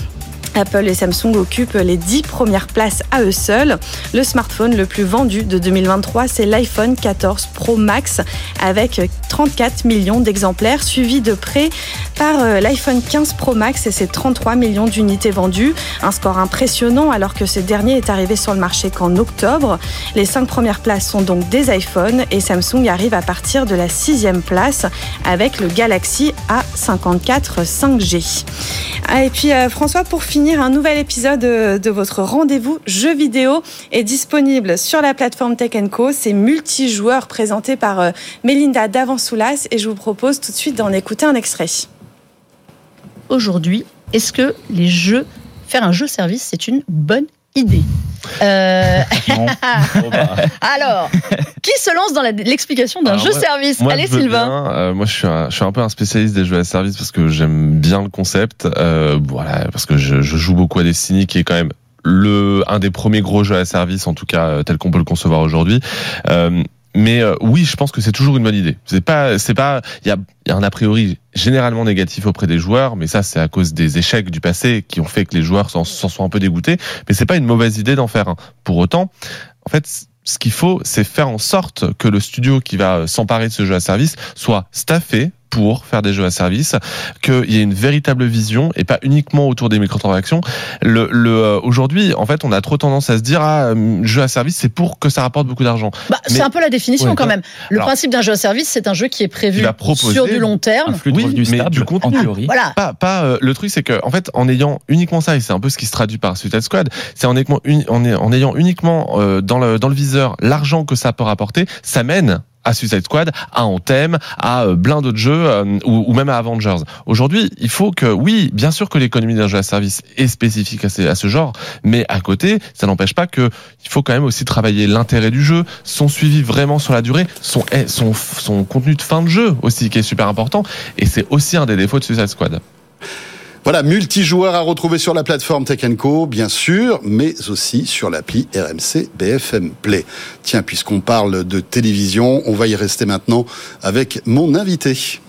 Apple et Samsung occupent les 10 premières places à eux seuls. Le smartphone le plus vendu de 2023, c'est l'iPhone 14 Pro Max avec 34 millions d'exemplaires, suivi de près par euh, l'iPhone 15 Pro Max et ses 33 millions d'unités vendues. Un score impressionnant alors que ce dernier est arrivé sur le marché qu'en octobre. Les 5 premières places sont donc des iPhones et Samsung arrive à partir de la sixième place avec le Galaxy A54 5G. Ah, et puis euh, François, pour finir, un nouvel épisode de votre rendez-vous jeu vidéo est disponible sur la plateforme Tech Co. C'est multijoueur présenté par euh, Melinda Davansoulas et je vous propose tout de suite d'en écouter un extrait. Aujourd'hui, est-ce que les jeux, faire un jeu service, c'est une bonne idée euh, (laughs) bah. Alors, qui se lance dans l'explication d'un jeu service? Allez, Sylvain. Euh, moi, je suis, un, je suis un peu un spécialiste des jeux à service parce que j'aime bien le concept. Euh, voilà, parce que je, je, joue beaucoup à Destiny, qui est quand même le un des premiers gros jeux à service, en tout cas tel qu'on peut le concevoir aujourd'hui. Mais euh, oui, je pense que c'est toujours une bonne idée. C'est pas, c'est pas, il y a, y a, un a priori généralement négatif auprès des joueurs, mais ça c'est à cause des échecs du passé qui ont fait que les joueurs s'en sont un peu dégoûtés. Mais c'est pas une mauvaise idée d'en faire un. Pour autant, en fait, ce qu'il faut, c'est faire en sorte que le studio qui va s'emparer de ce jeu à service soit staffé pour faire des jeux à service, qu'il y ait une véritable vision et pas uniquement autour des microtransactions. Le, le euh, aujourd'hui, en fait, on a trop tendance à se dire ah, euh, jeu à service, c'est pour que ça rapporte beaucoup d'argent. Bah, c'est un peu la définition quand même. Le principe d'un jeu à service, c'est un jeu qui est prévu sur du long terme. Un flux de oui, mais du contenu. En théorie. Voilà. Pas, pas euh, le truc, c'est que en fait, en ayant uniquement ça, et c'est un peu ce qui se traduit par Suicide Squad, c'est en, en, en, ayant uniquement dans le dans le viseur l'argent que ça peut rapporter, ça mène à Suicide Squad, à Anthem, à euh, plein d'autres jeux euh, ou, même à Avengers. Aujourd'hui, il faut que, oui, bien sûr que l'économie d'un jeu à service est spécifique à ce, genre, mais à côté, ça n'empêche pas que il faut quand même aussi travailler l'intérêt du jeu, son suivi vraiment sur la durée, son, eh, son, son contenu de fin de jeu aussi qui est super important, et c'est aussi un des défauts de Suicide Squad. Voilà, multijoueur à retrouver sur la plateforme Tech Co, bien sûr, mais aussi sur l'appli RMC BFM Play. Tiens, puisqu'on parle de télévision, on va y rester maintenant avec mon invité.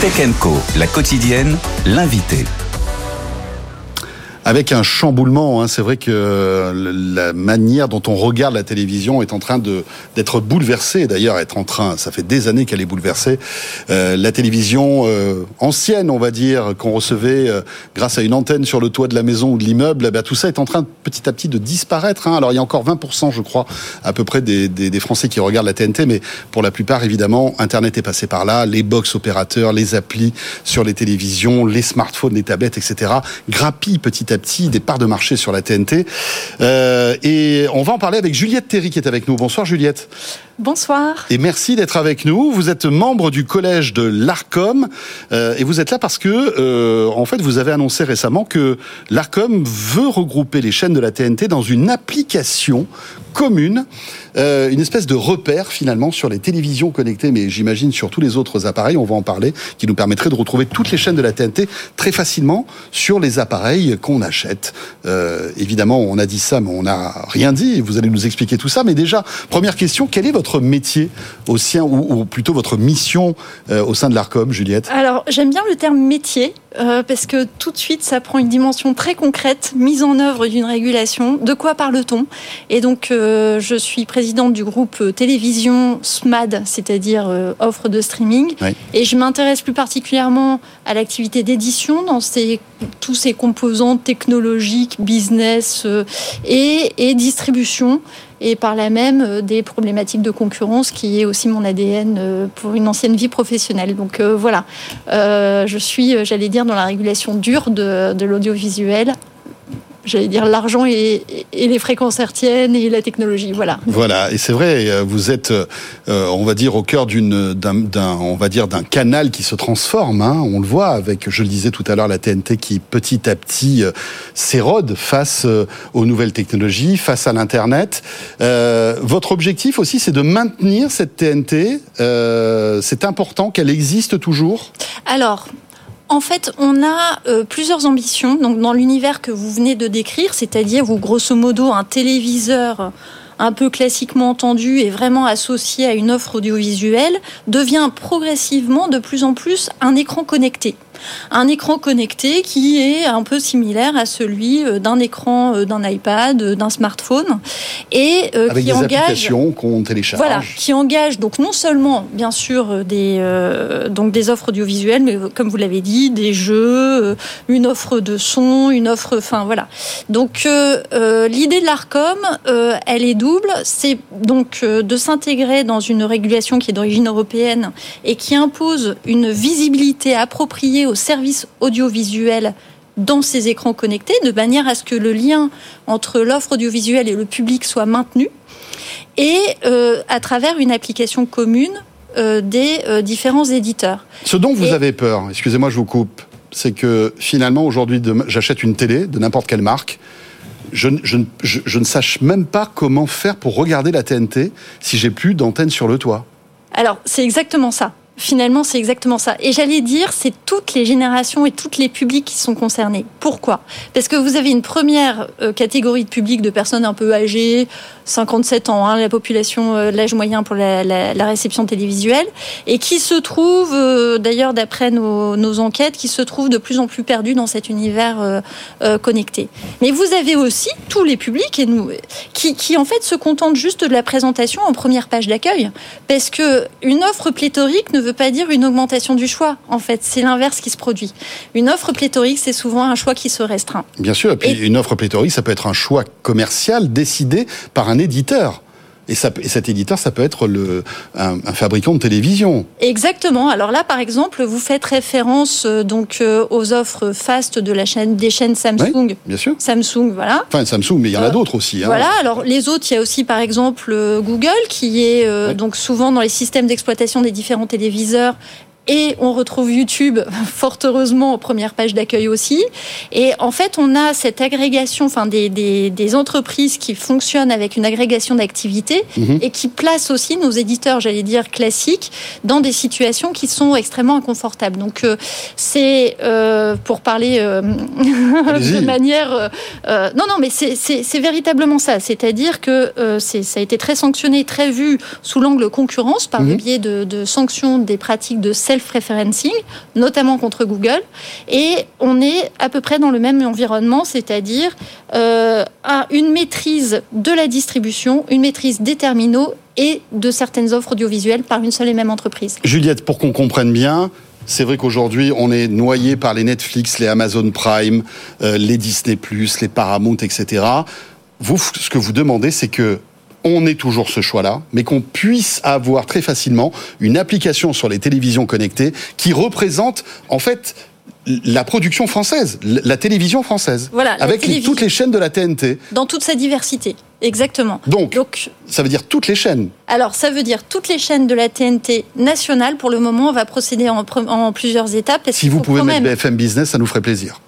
Tech Co, la quotidienne, l'invité avec un chamboulement. Hein. C'est vrai que la manière dont on regarde la télévision est en train d'être bouleversée. D'ailleurs, être en train, ça fait des années qu'elle est bouleversée. Euh, la télévision euh, ancienne, on va dire, qu'on recevait euh, grâce à une antenne sur le toit de la maison ou de l'immeuble, eh ben, tout ça est en train petit à petit de disparaître. Hein. Alors il y a encore 20%, je crois, à peu près des, Français qui regardent la TNT, mais pour la plupart, évidemment, Internet est passé par là, les box opérateurs, les applis sur les télévisions, les smartphones, les tablettes, etc. grappillent petit à petit des de marché sur la TNT. Euh, et on va en parler avec Juliette Terry qui est avec nous. Bonsoir Juliette. Bonsoir. Et merci d'être avec nous. Vous êtes membre du collège de l'ARCOM euh, et vous êtes là parce que, euh, en fait, vous avez annoncé récemment que l'ARCOM veut regrouper les chaînes de la TNT dans une application commune, euh, une espèce de repère finalement sur les télévisions connectées, mais j'imagine sur tous les autres appareils, on va en parler, qui nous permettrait de retrouver toutes les chaînes de la TNT très facilement sur les appareils qu'on achète. Évidemment, on a dit ça, mais on n'a rien dit, vous allez nous expliquer tout ça. Mais déjà, première question, quel est votre métier au sien, ou, plutôt votre mission euh, au sein de l'ARCOM, Juliette? Alors, j'aime bien le terme métier, euh, parce que tout de suite, ça prend une dimension très concrète, mise en œuvre d'une régulation. De quoi parle-t-on? Et donc, euh, je suis présidente du groupe télévision SMAD, c'est-à-dire offre de streaming, et je m'intéresse plus particulièrement à l'activité d'édition dans ces, tous ces composants technologiques, business et, et distribution et par là même euh, des problématiques de concurrence qui est aussi mon ADN euh, pour une ancienne vie professionnelle. Donc euh, voilà, je suis, j'allais dire, dans la régulation dure de, de l'audiovisuel j'allais dire l'argent et, les fréquences hertziennes et la technologie. Voilà. Voilà, et c'est vrai, euh, vous êtes, euh, on va dire, au cœur d'une, d'un, on va dire, d'un canal qui se transforme. Hein, on le voit avec, je le disais tout à l'heure, la TNT qui petit à petit euh, s'érode face aux nouvelles technologies, face à l'internet. votre objectif aussi, c'est de maintenir cette TNT. c'est important qu'elle existe toujours? Alors, en fait, on a euh, plusieurs ambitions. Donc, dans l'univers que vous venez de décrire, c'est-à-dire, vous, grosso modo, un téléviseur un peu classiquement entendu et vraiment associé à une offre audiovisuelle, devient progressivement de plus en plus un écran connecté un écran connecté qui est un peu similaire à celui euh, d'un écran euh, d'un iPad, euh, d'un smartphone, et Avec qui des engage qu'on télécharge. Voilà, qui engage donc non seulement bien sûr des donc des offres audiovisuelles, mais comme vous l'avez dit, des jeux, une offre de son, une offre, enfin voilà. Donc l'idée de l'Arcom, elle est double, c'est donc de s'intégrer dans une régulation qui est d'origine européenne et qui impose une visibilité appropriée aux services audiovisuels dans ces écrans connectés, de manière à ce que le lien entre l'offre audiovisuelle et le public soit maintenu, et euh, à travers une application commune euh, des euh, différents éditeurs. Ce dont vous avez peur, excusez-moi, je vous coupe, c'est que finalement aujourd'hui, j'achète une télé de n'importe quelle marque. Je, je, ne sache même pas comment faire pour regarder la TNT si j'ai plus d'antenne sur le toit. Alors, c'est exactement ça. Finalement, c'est exactement ça. Et j'allais dire, c'est toutes les générations et tous les publics qui sont concernés. Pourquoi? Parce que vous avez une première euh, catégorie de public de personnes un peu âgées, 57 ans, hein, la population, euh, l'âge moyen pour la, réception télévisuelle, et qui se trouve, euh, d'ailleurs d'après nos, enquêtes, qui se trouve de plus en plus perdus dans cet univers connecté. Mais vous avez aussi tous les publics et nous, qui, qui en fait se contentent juste de la présentation en première page d'accueil, parce que une offre pléthorique ne veut pas dire une augmentation du choix. En fait, c'est l'inverse qui se produit. Une offre pléthorique, c'est souvent un choix qui se restreint. Bien sûr, et puis une offre pléthorique, ça peut être un choix commercial décidé par un éditeur. Et, ça, et, cet éditeur, ça peut être le, un, fabricant de télévision. Exactement. Alors là, par exemple, vous faites référence euh, donc euh, aux offres fast de la chaîne des chaînes Samsung. bien sûr. Samsung, voilà. Enfin Samsung, mais il y en a euh, d'autres aussi. Hein. Voilà. Alors les autres, il y a aussi par exemple Google qui est donc souvent dans les systèmes d'exploitation des différents téléviseurs et on retrouve YouTube, (laughs) fort heureusement, en première page d'accueil aussi. Et en fait, on a cette agrégation, enfin des, des, des entreprises qui fonctionnent avec une agrégation d'activités mhm. et qui placent aussi nos éditeurs, j'allais dire classiques, dans des situations qui sont extrêmement inconfortables. Donc euh, c'est euh, pour parler euh, (laughs) de manière, euh, non non, mais c'est véritablement ça. C'est-à-dire que ça a été très sanctionné, très vu sous l'angle concurrence par le mhm. biais de, de sanctions des pratiques de self self-referencing, notamment contre Google. Et on est à peu près dans le même environnement, c'est-à-dire euh, une maîtrise de la distribution, une maîtrise des terminaux et de certaines offres audiovisuelles par une seule et même entreprise. Juliette, pour qu'on comprenne bien, c'est vrai qu'aujourd'hui, on est noyé par les Netflix, les Amazon Prime, euh, les Disney+, les Paramount, etc. Vous, ce que vous demandez, c'est que on ait toujours ce choix-là, mais qu'on puisse avoir très facilement une application sur les télévisions connectées qui représente en fait la production française, la télévision française, voilà, avec toutes les chaînes de la TNT. Dans toute sa diversité, exactement. Donc, ça veut dire toutes les chaînes Alors, ça veut dire toutes les chaînes de la TNT nationale. Pour le moment, on va procéder en, plusieurs étapes. Si vous pouvez mettre BFM Business, ça nous ferait plaisir.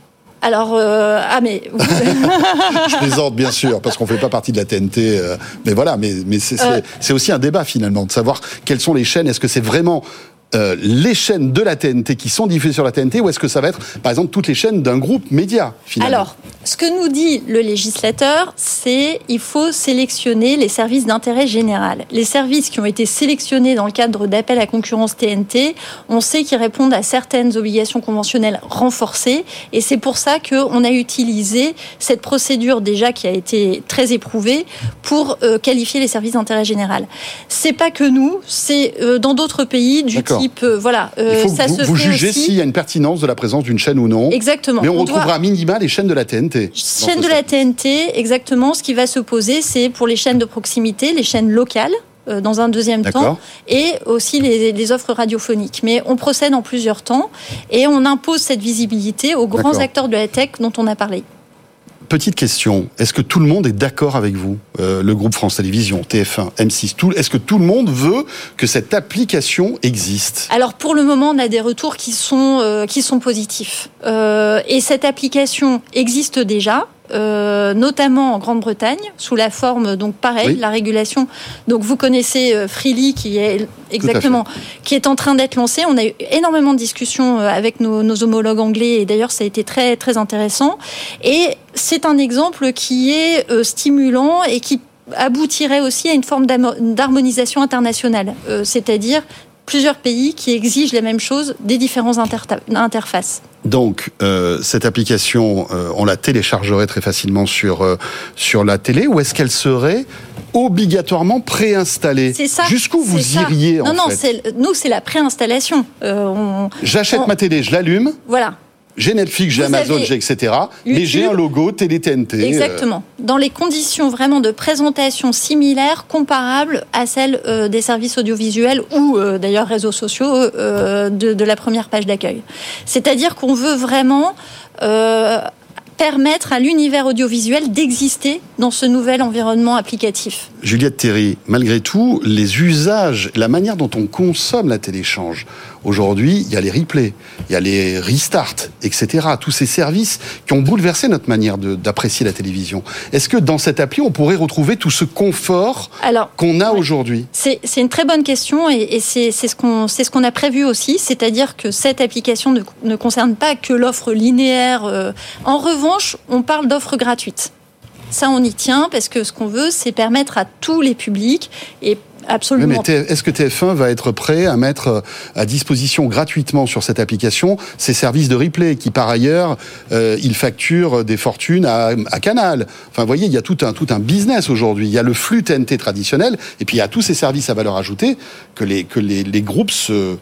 Alors, euh, ah mais... (laughs) je plaisante bien sûr, parce qu'on fait pas partie de la TNT. Euh, mais voilà, mais, mais euh. c'est aussi un débat finalement, de savoir quelles sont les chaînes. Est-ce que c'est vraiment euh, les chaînes de la TNT qui sont diffusées sur la TNT ou est-ce que ça va être, par exemple, toutes les chaînes d'un groupe média finalement Alors, ce que nous dit le législateur, c'est il faut sélectionner les services d'intérêt général. Les services qui ont été sélectionnés dans le cadre d'appel à concurrence TNT, on sait qu'ils répondent à certaines obligations conventionnelles renforcées et c'est pour ça qu'on a utilisé cette procédure déjà qui a été très éprouvée pour euh, qualifier les services d'intérêt général. C'est pas que nous, c'est euh, dans d'autres pays du euh, voilà, euh, ça vous, se vous jugez s'il y a une pertinence de la présence d'une chaîne ou non. Exactement. Mais on, retrouvera à minima les chaînes de la TNT. Chaînes de la TNT, exactement. Ce qui va se poser, c'est pour les chaînes de proximité, les chaînes locales euh, dans un deuxième temps, et aussi les, les, offres radiophoniques. Mais on procède en plusieurs temps et on impose cette visibilité aux grands acteurs de la tech dont on a parlé petite question. Est-ce que tout le monde est d'accord avec vous euh, Le groupe France Télévisions, TF1, M6, est-ce que tout le monde veut que cette application existe? Alors pour le moment, on a des retours qui sont, euh, qui positifs. Euh, et cette application existe déjà. Euh, notamment en Grande-Bretagne, sous la forme, donc pareil, la régulation. Donc vous connaissez euh, Freely, qui est exactement, qui est en train d'être lancé. On a eu énormément de discussions euh, avec nos, nos homologues anglais, et d'ailleurs ça a été très très intéressant. Et c'est un exemple qui est stimulant et qui aboutirait aussi à une forme d'harmonisation internationale, c'est-à-dire plusieurs pays qui exigent les mêmes choses des différentes interfaces. Donc, euh, cette application, euh, on la téléchargerait très facilement sur, euh, sur la télé ou est-ce qu'elle serait obligatoirement préinstallée? C'est ça. Jusqu'où vous iriez Non, en non, nous, c'est la préinstallation. J'achète ma télé, je l'allume. Voilà j'ai Netflix, j'ai Amazon, j'ai etc. mais j'ai un logo télé TNT. Euh. Exactement. Dans les conditions vraiment de présentation similaires, comparables à celles euh, des services audiovisuels ou euh, d'ailleurs réseaux sociaux de, de, la première page d'accueil. C'est-à-dire qu'on veut vraiment permettre à l'univers audiovisuel d'exister dans ce nouvel environnement applicatif. Juliette Théry, malgré tout, les usages, la manière dont on consomme la télé change. Aujourd'hui, il y a les replays, il y a les restarts, etc. Tous ces services qui ont bouleversé notre manière d'apprécier la télévision. Est-ce que dans cette appli, on pourrait retrouver tout ce confort qu'on a aujourd'hui? C'est une très bonne question et, c'est ce qu'on ce qu'on a prévu aussi, c'est-à-dire que cette application ne, ne, concerne pas que l'offre linéaire. Euh. En revanche, on parle d'offres gratuites. Ça, on y tient parce que ce qu'on veut, c'est permettre à tous les publics et Absolument. mais est-ce que TF1 va être prêt à mettre euh, à disposition gratuitement sur cette application ces services de replay qui, par ailleurs, euh, ils facturent des fortunes à, Canal? Enfin, vous voyez, il y a tout un, tout un business aujourd'hui. Il y a le flux TNT traditionnel et puis il y a tous ces services à valeur ajoutée que les, que les, les groupes se,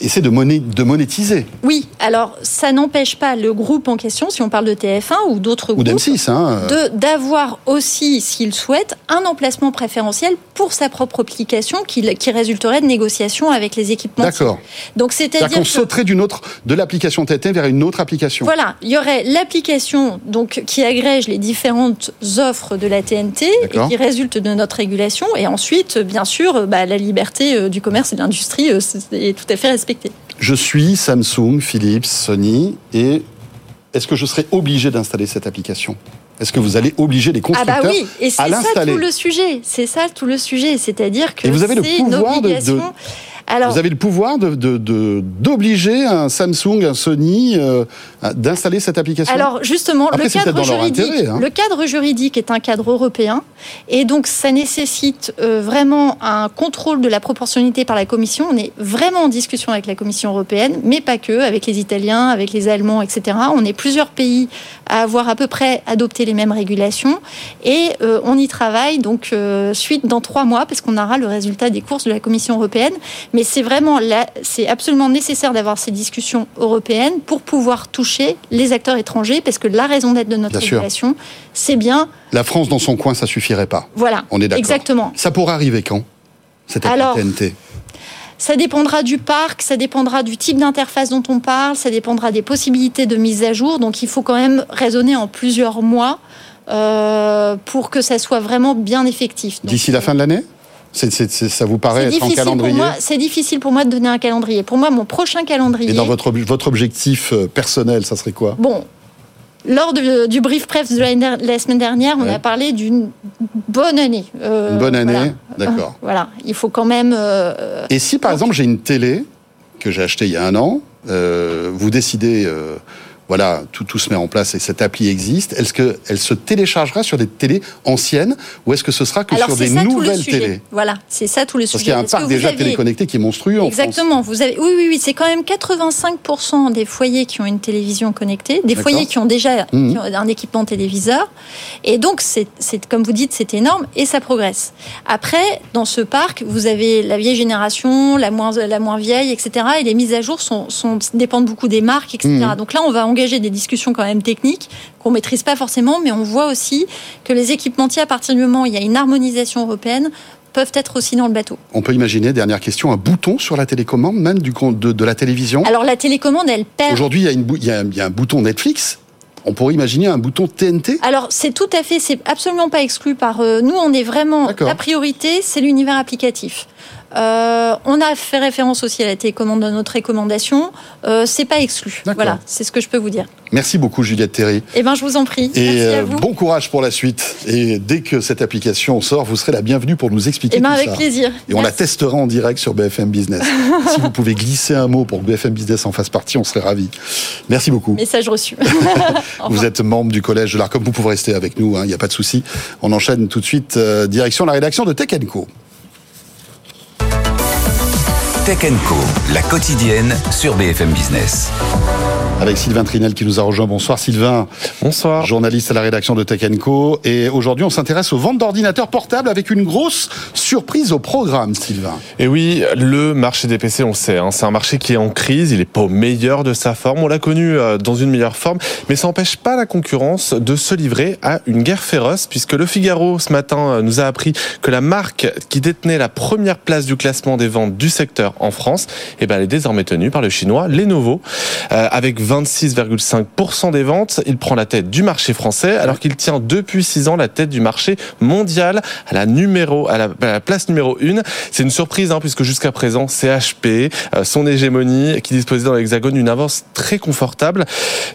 essaie de, de monétiser. Oui, alors ça n'empêche pas le groupe en question, si on parle de TF1 ou d'autres groupes, hein. d'avoir aussi, s'il souhaite, un emplacement préférentiel pour sa propre application qui, qui résulterait de négociations avec les équipements. D'accord. Donc c'est-à-dire qu'on sauterait d'une autre de l'application TNT vers une autre application. Voilà, il y aurait l'application donc qui agrège les différentes offres de la TNT et qui résulte de notre régulation, et ensuite, bien sûr, bah, la liberté euh, du commerce et de l'industrie euh, est tout à fait je suis Samsung, Philips, Sony, et est-ce que je serai obligé d'installer cette application? Est-ce que vous allez obliger les constructeurs ah bah oui. et c'est ça tout le sujet. C'est ça tout le sujet, c'est-à-dire que et vous avez le pouvoir de, vous avez le pouvoir d'obliger un Samsung, un Sony euh, d'installer cette application Alors justement, le, cadre juridique, hein. le cadre juridique est un cadre européen et donc ça nécessite euh, vraiment un contrôle de la proportionnalité par la Commission. On est vraiment en discussion avec la Commission européenne, mais pas que, avec les Italiens, avec les Allemands, etc. On est plusieurs pays à avoir à peu près adopté les mêmes régulations et euh, on y travaille donc suite dans trois mois parce qu'on aura le résultat des courses de la Commission européenne. Mais c'est vraiment là, c'est absolument nécessaire d'avoir ces discussions européennes pour pouvoir toucher les acteurs étrangers, parce que la raison d'être de notre régulation, c'est bien. La France dans son coin, ça suffirait pas. Voilà. On est d'accord. Exactement. Ça pourra arriver quand cette Alors, TNT ça dépendra du parc, ça dépendra du type d'interface dont on parle, ça dépendra des possibilités de mise à jour. Donc il faut quand même raisonner en plusieurs mois euh, pour que ça soit vraiment bien effectif. D'ici la fin de l'année? Ça vous paraît être calendrier C'est difficile pour moi de donner un calendrier. Pour moi, mon prochain calendrier. Et dans votre, votre objectif euh, personnel, ça serait quoi? Bon, lors du brief presse de la, semaine dernière, on a parlé d'une bonne année. Euh, une bonne année, d'accord. (laughs) Voilà, il faut quand même. Euh, Et si par exemple j'ai une télé que j'ai achetée il y a un an, vous décidez voilà, tout, tout se met en place et cette appli existe. Est-ce qu'elle se téléchargera sur des télés anciennes ou est-ce que ce sera que sur des nouvelles télés? Voilà, c'est ça tout le sujet. Parce qu'il y a un parc déjà téléconnecté qui est monstrueux Exactement. En France. Vous avez, oui, oui, oui, c'est quand même 85% des foyers qui ont une télévision connectée, des foyers qui ont déjà mmh. un équipement téléviseur. Et donc, c'est comme vous dites, c'est énorme et ça progresse. Après, dans ce parc, vous avez la vieille génération, la moins, la moins vieille, etc. Et les mises à jour sont, sont dépendent beaucoup des marques, etc. Mmh. Donc là, on va engager des discussions quand même techniques qu'on maîtrise pas forcément, mais on voit aussi que les équipementiers, à partir du moment où il y a une harmonisation européenne, peuvent être aussi dans le bateau. On peut imaginer, dernière question, un bouton sur la télécommande, même du de, de la télévision? Alors la télécommande, elle perd. Aujourd'hui, il, il, y a un bouton Netflix. On pourrait imaginer un bouton TNT Alors c'est tout à fait, c'est absolument pas exclu par euh, nous. On est vraiment la priorité, c'est l'univers applicatif. Euh, on a fait référence aussi à la télécommande dans notre recommandation. Euh, c'est pas exclu. Voilà, c'est ce que je peux vous dire. Merci beaucoup, Juliette Terry. Eh ben, je vous en prie. Et euh, bon courage pour la suite. Et dès que cette application sort, vous serez la bienvenue pour nous expliquer eh ben, avec plaisir. Et on la testera en direct sur BFM Business. (laughs) si vous pouvez glisser un mot pour que BFM Business en fasse partie, on serait ravis. Merci beaucoup. Message reçu. (laughs) (laughs) vous êtes membre du collège de l'ARCOM. Vous pouvez rester avec nous. Il hein, n'y a pas de souci. On enchaîne tout de suite direction la rédaction de Tech Co. Tech Co, la quotidienne sur BFM Business. Avec Sylvain Trinel qui nous a rejoint. Bonsoir Sylvain. Bonsoir. Journaliste à la rédaction de Tech Co. Et aujourd'hui, on s'intéresse aux ventes d'ordinateurs portables avec une grosse surprise au programme, Sylvain. Et oui, le marché des PC, on le sait, hein, c'est un marché qui est en crise. Il n'est pas au meilleur de sa forme. On l'a connu euh, dans une meilleure forme. Mais ça n'empêche pas la concurrence de se livrer à une guerre féroce puisque le Figaro, ce matin, euh, nous a appris que la marque qui détenait la première place du classement des ventes du secteur en France, eh ben, elle est désormais tenue par le chinois Lenovo. Euh, avec 26,5% des ventes, il prend la tête du marché français, alors qu'il tient depuis 6 ans la tête du marché mondial à la, numéro, à la, place numéro 1. C'est une surprise, hein, puisque jusqu'à présent, CHP, euh, son hégémonie, qui disposait dans l'hexagone d'une avance très confortable.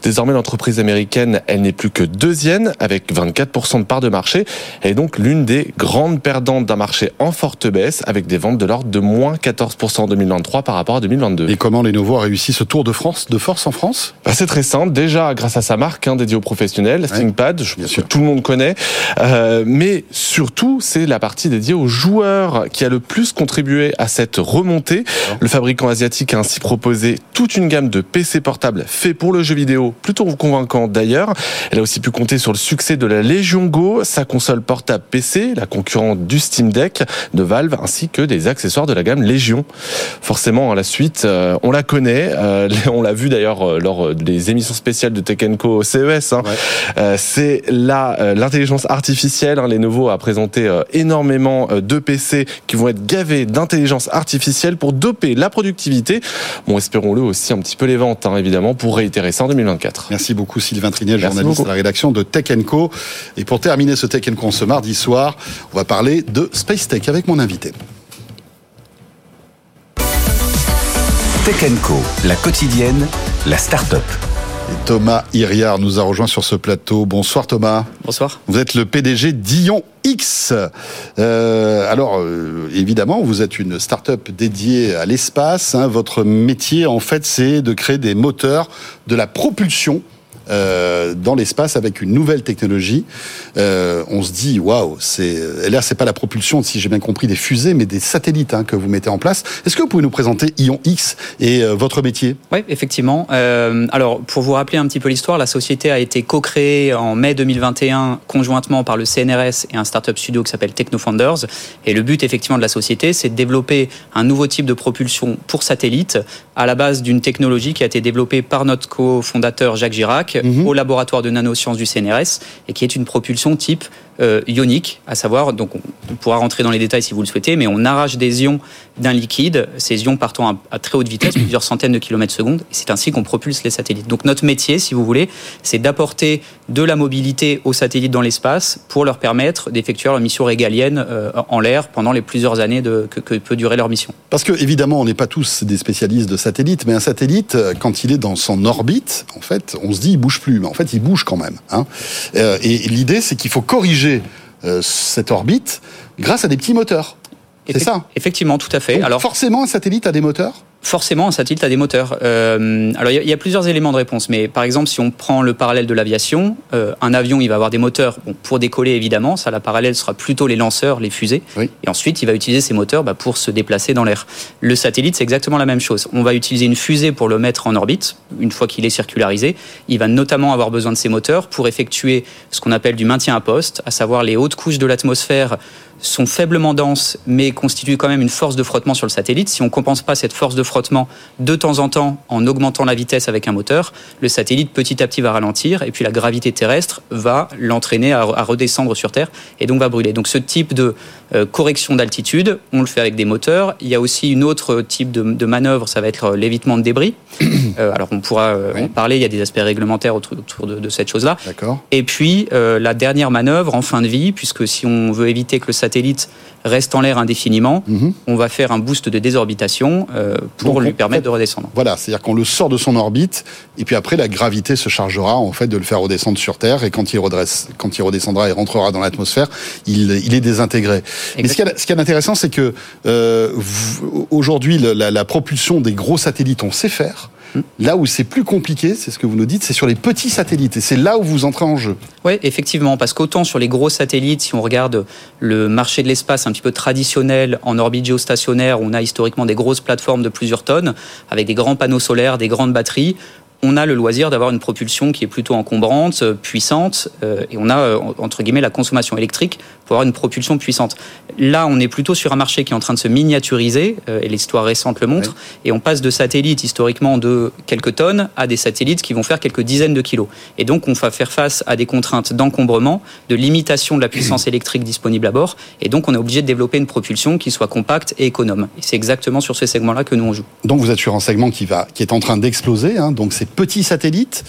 Désormais, l'entreprise américaine, elle n'est plus que deuxième, avec 24% de part de marché. Elle est donc l'une des grandes perdantes d'un marché en forte baisse, avec des ventes de l'ordre de moins 14% en 2023 par rapport à 2022. Et comment Lenovo a réussi ce tour de France, de force en France? Bah, C'est très simple. Déjà, grâce à sa marque hein, dédiée aux professionnels, ThinkPad, je pense que tout le monde connaît. Euh, mais surtout, c'est la partie dédiée aux joueurs qui a le plus contribué à cette remontée. Le fabricant asiatique a ainsi proposé toute une gamme de PC portables faits pour le jeu vidéo, plutôt convaincant d'ailleurs. Elle a aussi pu compter sur le succès de la Legion Go, sa console portable PC, la concurrente du Steam Deck de Valve, ainsi que des accessoires de la gamme Legion. Forcément, à la suite, euh, on la connaît, euh, (laughs) on l'a vu d'ailleurs lors des émissions spéciales de Tech Co CES. Hein. C'est là l'intelligence artificielle. Hein. Lenovo a présenté énormément de PC qui vont être gavés d'intelligence artificielle pour doper la productivité. Bon, espérons-le aussi un petit peu les ventes, hein, évidemment, pour réitérer ça en 2024. Merci beaucoup Sylvain Trinet, journaliste à la rédaction de Tech Co. Et pour terminer ce Tech Co ce mardi soir, on va parler de Space Tech avec mon invité. Tech Co, la quotidienne, la start-up. Thomas Iriard nous a rejoint sur ce plateau. Bonsoir Thomas. Bonsoir. Vous êtes le PDG d'Ion X. Euh, alors, euh, évidemment, vous êtes une start-up dédiée à l'espace. Hein. Votre métier, en fait, c'est de créer des moteurs de la propulsion euh, dans l'espace avec une nouvelle technologie. Euh, on se dit waouh, c'est là c'est pas la propulsion, si j'ai bien compris, des fusées, mais des satellites hein, que vous mettez en place. Est-ce que vous pouvez nous présenter Ion X et euh, votre métier? Oui, effectivement. Alors pour vous rappeler un petit peu l'histoire, la société a été co-créée en mai 2021 conjointement par le CNRS et un startup studio qui s'appelle TechnoFounders. Et le but effectivement de la société, c'est de développer un nouveau type de propulsion pour satellite à la base d'une technologie qui a été développée par notre cofondateur Jacques Girac Mhm. au laboratoire de nanosciences du CNRS et qui est une propulsion type euh, ionique, à savoir, donc on, pourra rentrer dans les détails si vous le souhaitez, mais on arrache des ions d'un liquide, ces ions partant à, très haute vitesse, (clears throat) plusieurs centaines de kilomètres secondes, et c'est ainsi qu'on propulse les satellites. Donc notre métier, si vous voulez, c'est d'apporter de la mobilité aux satellites dans l'espace pour leur permettre d'effectuer leur mission régalienne euh, en l'air pendant les plusieurs années que, peut durer leur mission. Parce que évidemment, on n'est pas tous des spécialistes de satellites, mais un satellite, euh, quand il est dans son orbite, en fait, on se dit il bouge plus, mais en fait, il bouge quand même. Hein. et l'idée, c'est qu'il faut corriger euh, cette orbite grâce à des petits moteurs. C'est ça Effectivement, tout à fait. Alors forcément, un satellite a des moteurs Forcément, un satellite a des moteurs. Euh, alors, il y, a plusieurs éléments de réponse, mais par exemple, si on prend le parallèle de l'aviation, euh, un avion, il va avoir des moteurs pour décoller, évidemment. Ça, la parallèle sera plutôt les lanceurs, les fusées. Et ensuite, il va utiliser ces moteurs bah, pour se déplacer dans l'air. Le satellite, c'est exactement la même chose. On va utiliser une fusée pour le mettre en orbite, une fois qu'il est circularisé. Il va notamment avoir besoin de ces moteurs pour effectuer ce qu'on appelle du maintien à poste, à savoir les hautes couches de l'atmosphère sont faiblement denses, mais constituent quand même une force de frottement sur le satellite. Si on ne compense pas cette force de frottement de temps en temps en augmentant la vitesse avec un moteur, le satellite petit à petit va ralentir et puis la gravité terrestre va l'entraîner à, redescendre sur Terre et donc va brûler. Donc ce type de euh, correction d'altitude, on le fait avec des moteurs. Il y a aussi une autre type de, manœuvre, ça va être euh, l'évitement de débris. (coughs) Euh, alors on pourra en parler, il y a des aspects réglementaires autour, de, de, cette chose-là. Et puis la dernière manœuvre en fin de vie, puisque si on veut éviter que le satellite reste en l'air indéfiniment, mhm. on va faire un boost de désorbitation pour lui permettre de redescendre. Voilà, c'est-à-dire qu'on le sort de son orbite et puis après la gravité se chargera en fait de le faire redescendre sur Terre et quand il redresse, quand il redescendra et rentrera dans l'atmosphère, il, est désintégré. Mais ce qui est, intéressant, c'est que euh, aujourd'hui la propulsion des gros satellites, on sait faire. Là où c'est plus compliqué, c'est ce que vous nous dites, c'est sur les petits satellites. Et c'est là où vous entrez en jeu. Oui, effectivement, parce qu'autant sur les gros satellites, si on regarde le marché de l'espace un petit peu traditionnel en orbite géostationnaire, on a historiquement des grosses plateformes de plusieurs tonnes, avec des grands panneaux solaires, des grandes batteries on a le loisir d'avoir une propulsion qui est plutôt encombrante, euh, puissante, euh, et on a, euh, entre guillemets, la consommation électrique pour avoir une propulsion puissante. Là, on est plutôt sur un marché qui est en train de se miniaturiser, et l'histoire récente le montre, et on passe de satellites historiquement de quelques tonnes à des satellites qui vont faire quelques dizaines de kilos. Et donc, on va faire face à des contraintes d'encombrement, de limitation de la puissance (clears throat) électrique disponible à bord, et donc on est obligé de développer une propulsion qui soit compacte et économe. Et c'est exactement sur ce segment-là que nous on joue. Donc vous êtes sur un segment qui va, qui est en train d'exploser, hein, donc c'est petits satellites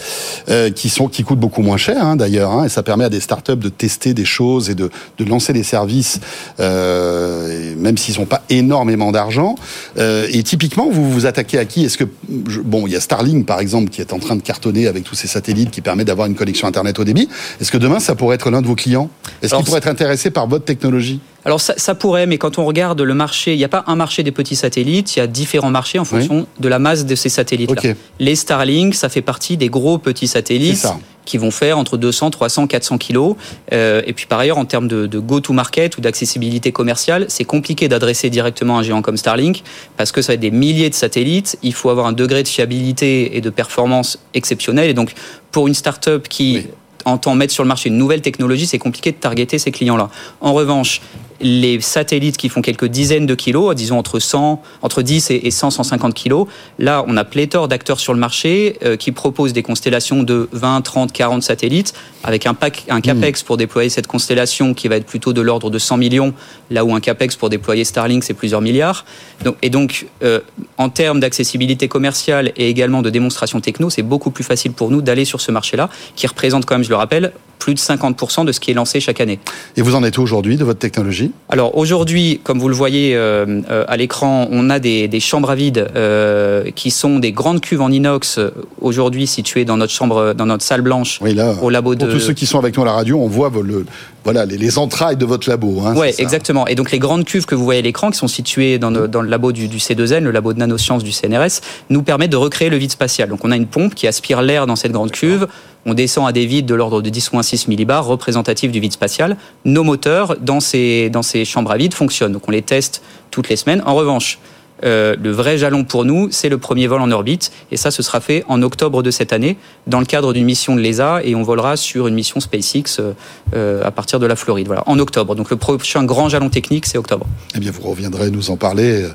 euh, qui sont qui coûtent beaucoup moins cher hein, d'ailleurs, hein, et ça permet à des startups de tester des choses et de, de lancer des services, euh, même s'ils n'ont pas énormément d'argent. Euh, et typiquement, vous vous attaquez à qui? Est-ce que bon, il y a Starlink par exemple qui est en train de cartonner avec tous ces satellites qui permet d'avoir une connexion internet au débit. Est-ce que demain ça pourrait être l'un de vos clients? Est-ce qu'il pourrait être intéressé par votre technologie? Alors ça, ça, pourrait, mais quand on regarde le marché, il n'y a pas un marché des petits satellites, il y a différents marchés en fonction de la masse de ces satellites-là. Les Starlink, ça fait partie des gros petits satellites qui vont faire entre 200, 300, 400 kilos. Euh, et puis par ailleurs, en termes de, de go-to-market ou d'accessibilité commerciale, c'est compliqué d'adresser directement un géant comme Starlink parce que ça va être des milliers de satellites. Il faut avoir un degré de fiabilité et de performance exceptionnel. Et donc, pour une start-up qui entend mettre sur le marché une nouvelle technologie, c'est compliqué de targeter ces clients-là. En revanche, les satellites qui font quelques dizaines de kilos, disons entre 100, entre 10 et 100, 150 kilos, là, on a pléthore d'acteurs sur le marché euh, qui proposent des constellations de 20, 30, 40 satellites avec un, pack, un capex pour déployer cette constellation qui va être plutôt de l'ordre de 100 millions, là où un capex pour déployer Starlink, c'est plusieurs milliards. Donc, et donc, euh, en termes d'accessibilité commerciale et également de démonstration techno, c'est beaucoup plus facile pour nous d'aller sur ce marché-là, qui représente quand même, je le rappelle, plus de 50% de ce qui est lancé chaque année. Et vous en êtes où aujourd'hui de votre technologie? Alors aujourd'hui, comme vous le voyez euh, euh, à l'écran, on a des, des chambres à vide euh, qui sont des grandes cuves en inox aujourd'hui situées dans notre chambre, dans notre salle blanche oui, là, au labo de. Pour tous ceux qui sont avec nous à la radio, on voit le, voilà les, les, entrailles de votre labo. Hein, oui, exactement. Et donc les grandes cuves que vous voyez à l'écran, qui sont situées dans, dans, le labo du, du, C2N, le labo de nanosciences du CNRS, nous permettent de recréer le vide spatial. Donc on a une pompe qui aspire l'air dans cette grande cuve on descend à des vides de l'ordre de 10 ou 6 millibars, représentatifs du vide spatial. Nos moteurs, dans ces, dans ces chambres à vide, fonctionnent. Donc on les teste toutes les semaines. En revanche, euh, le vrai jalon pour nous, c'est le premier vol en orbite. Et ça, ce sera fait en octobre de cette année, dans le cadre d'une mission de l'ESA. Et on volera sur une mission SpaceX euh, euh, à partir de la Floride. Voilà, en octobre. Donc le prochain grand jalon technique, c'est octobre. Eh bien, vous reviendrez nous en parler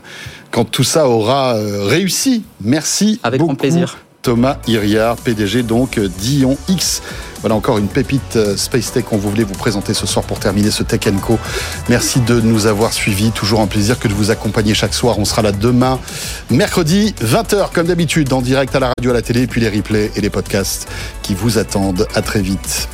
quand tout ça aura réussi. Merci. Avec grand plaisir. Thomas Iriard, PDG donc Dion X. Voilà encore une pépite euh, Space Tech qu'on voulait vous présenter ce soir pour terminer ce Tech Co. Merci de nous avoir suivis. Toujours un plaisir que de vous accompagner chaque soir. On sera là demain, mercredi, 20h comme d'habitude, en direct à la radio, à la télé, puis les replays et les podcasts qui vous attendent. À très vite.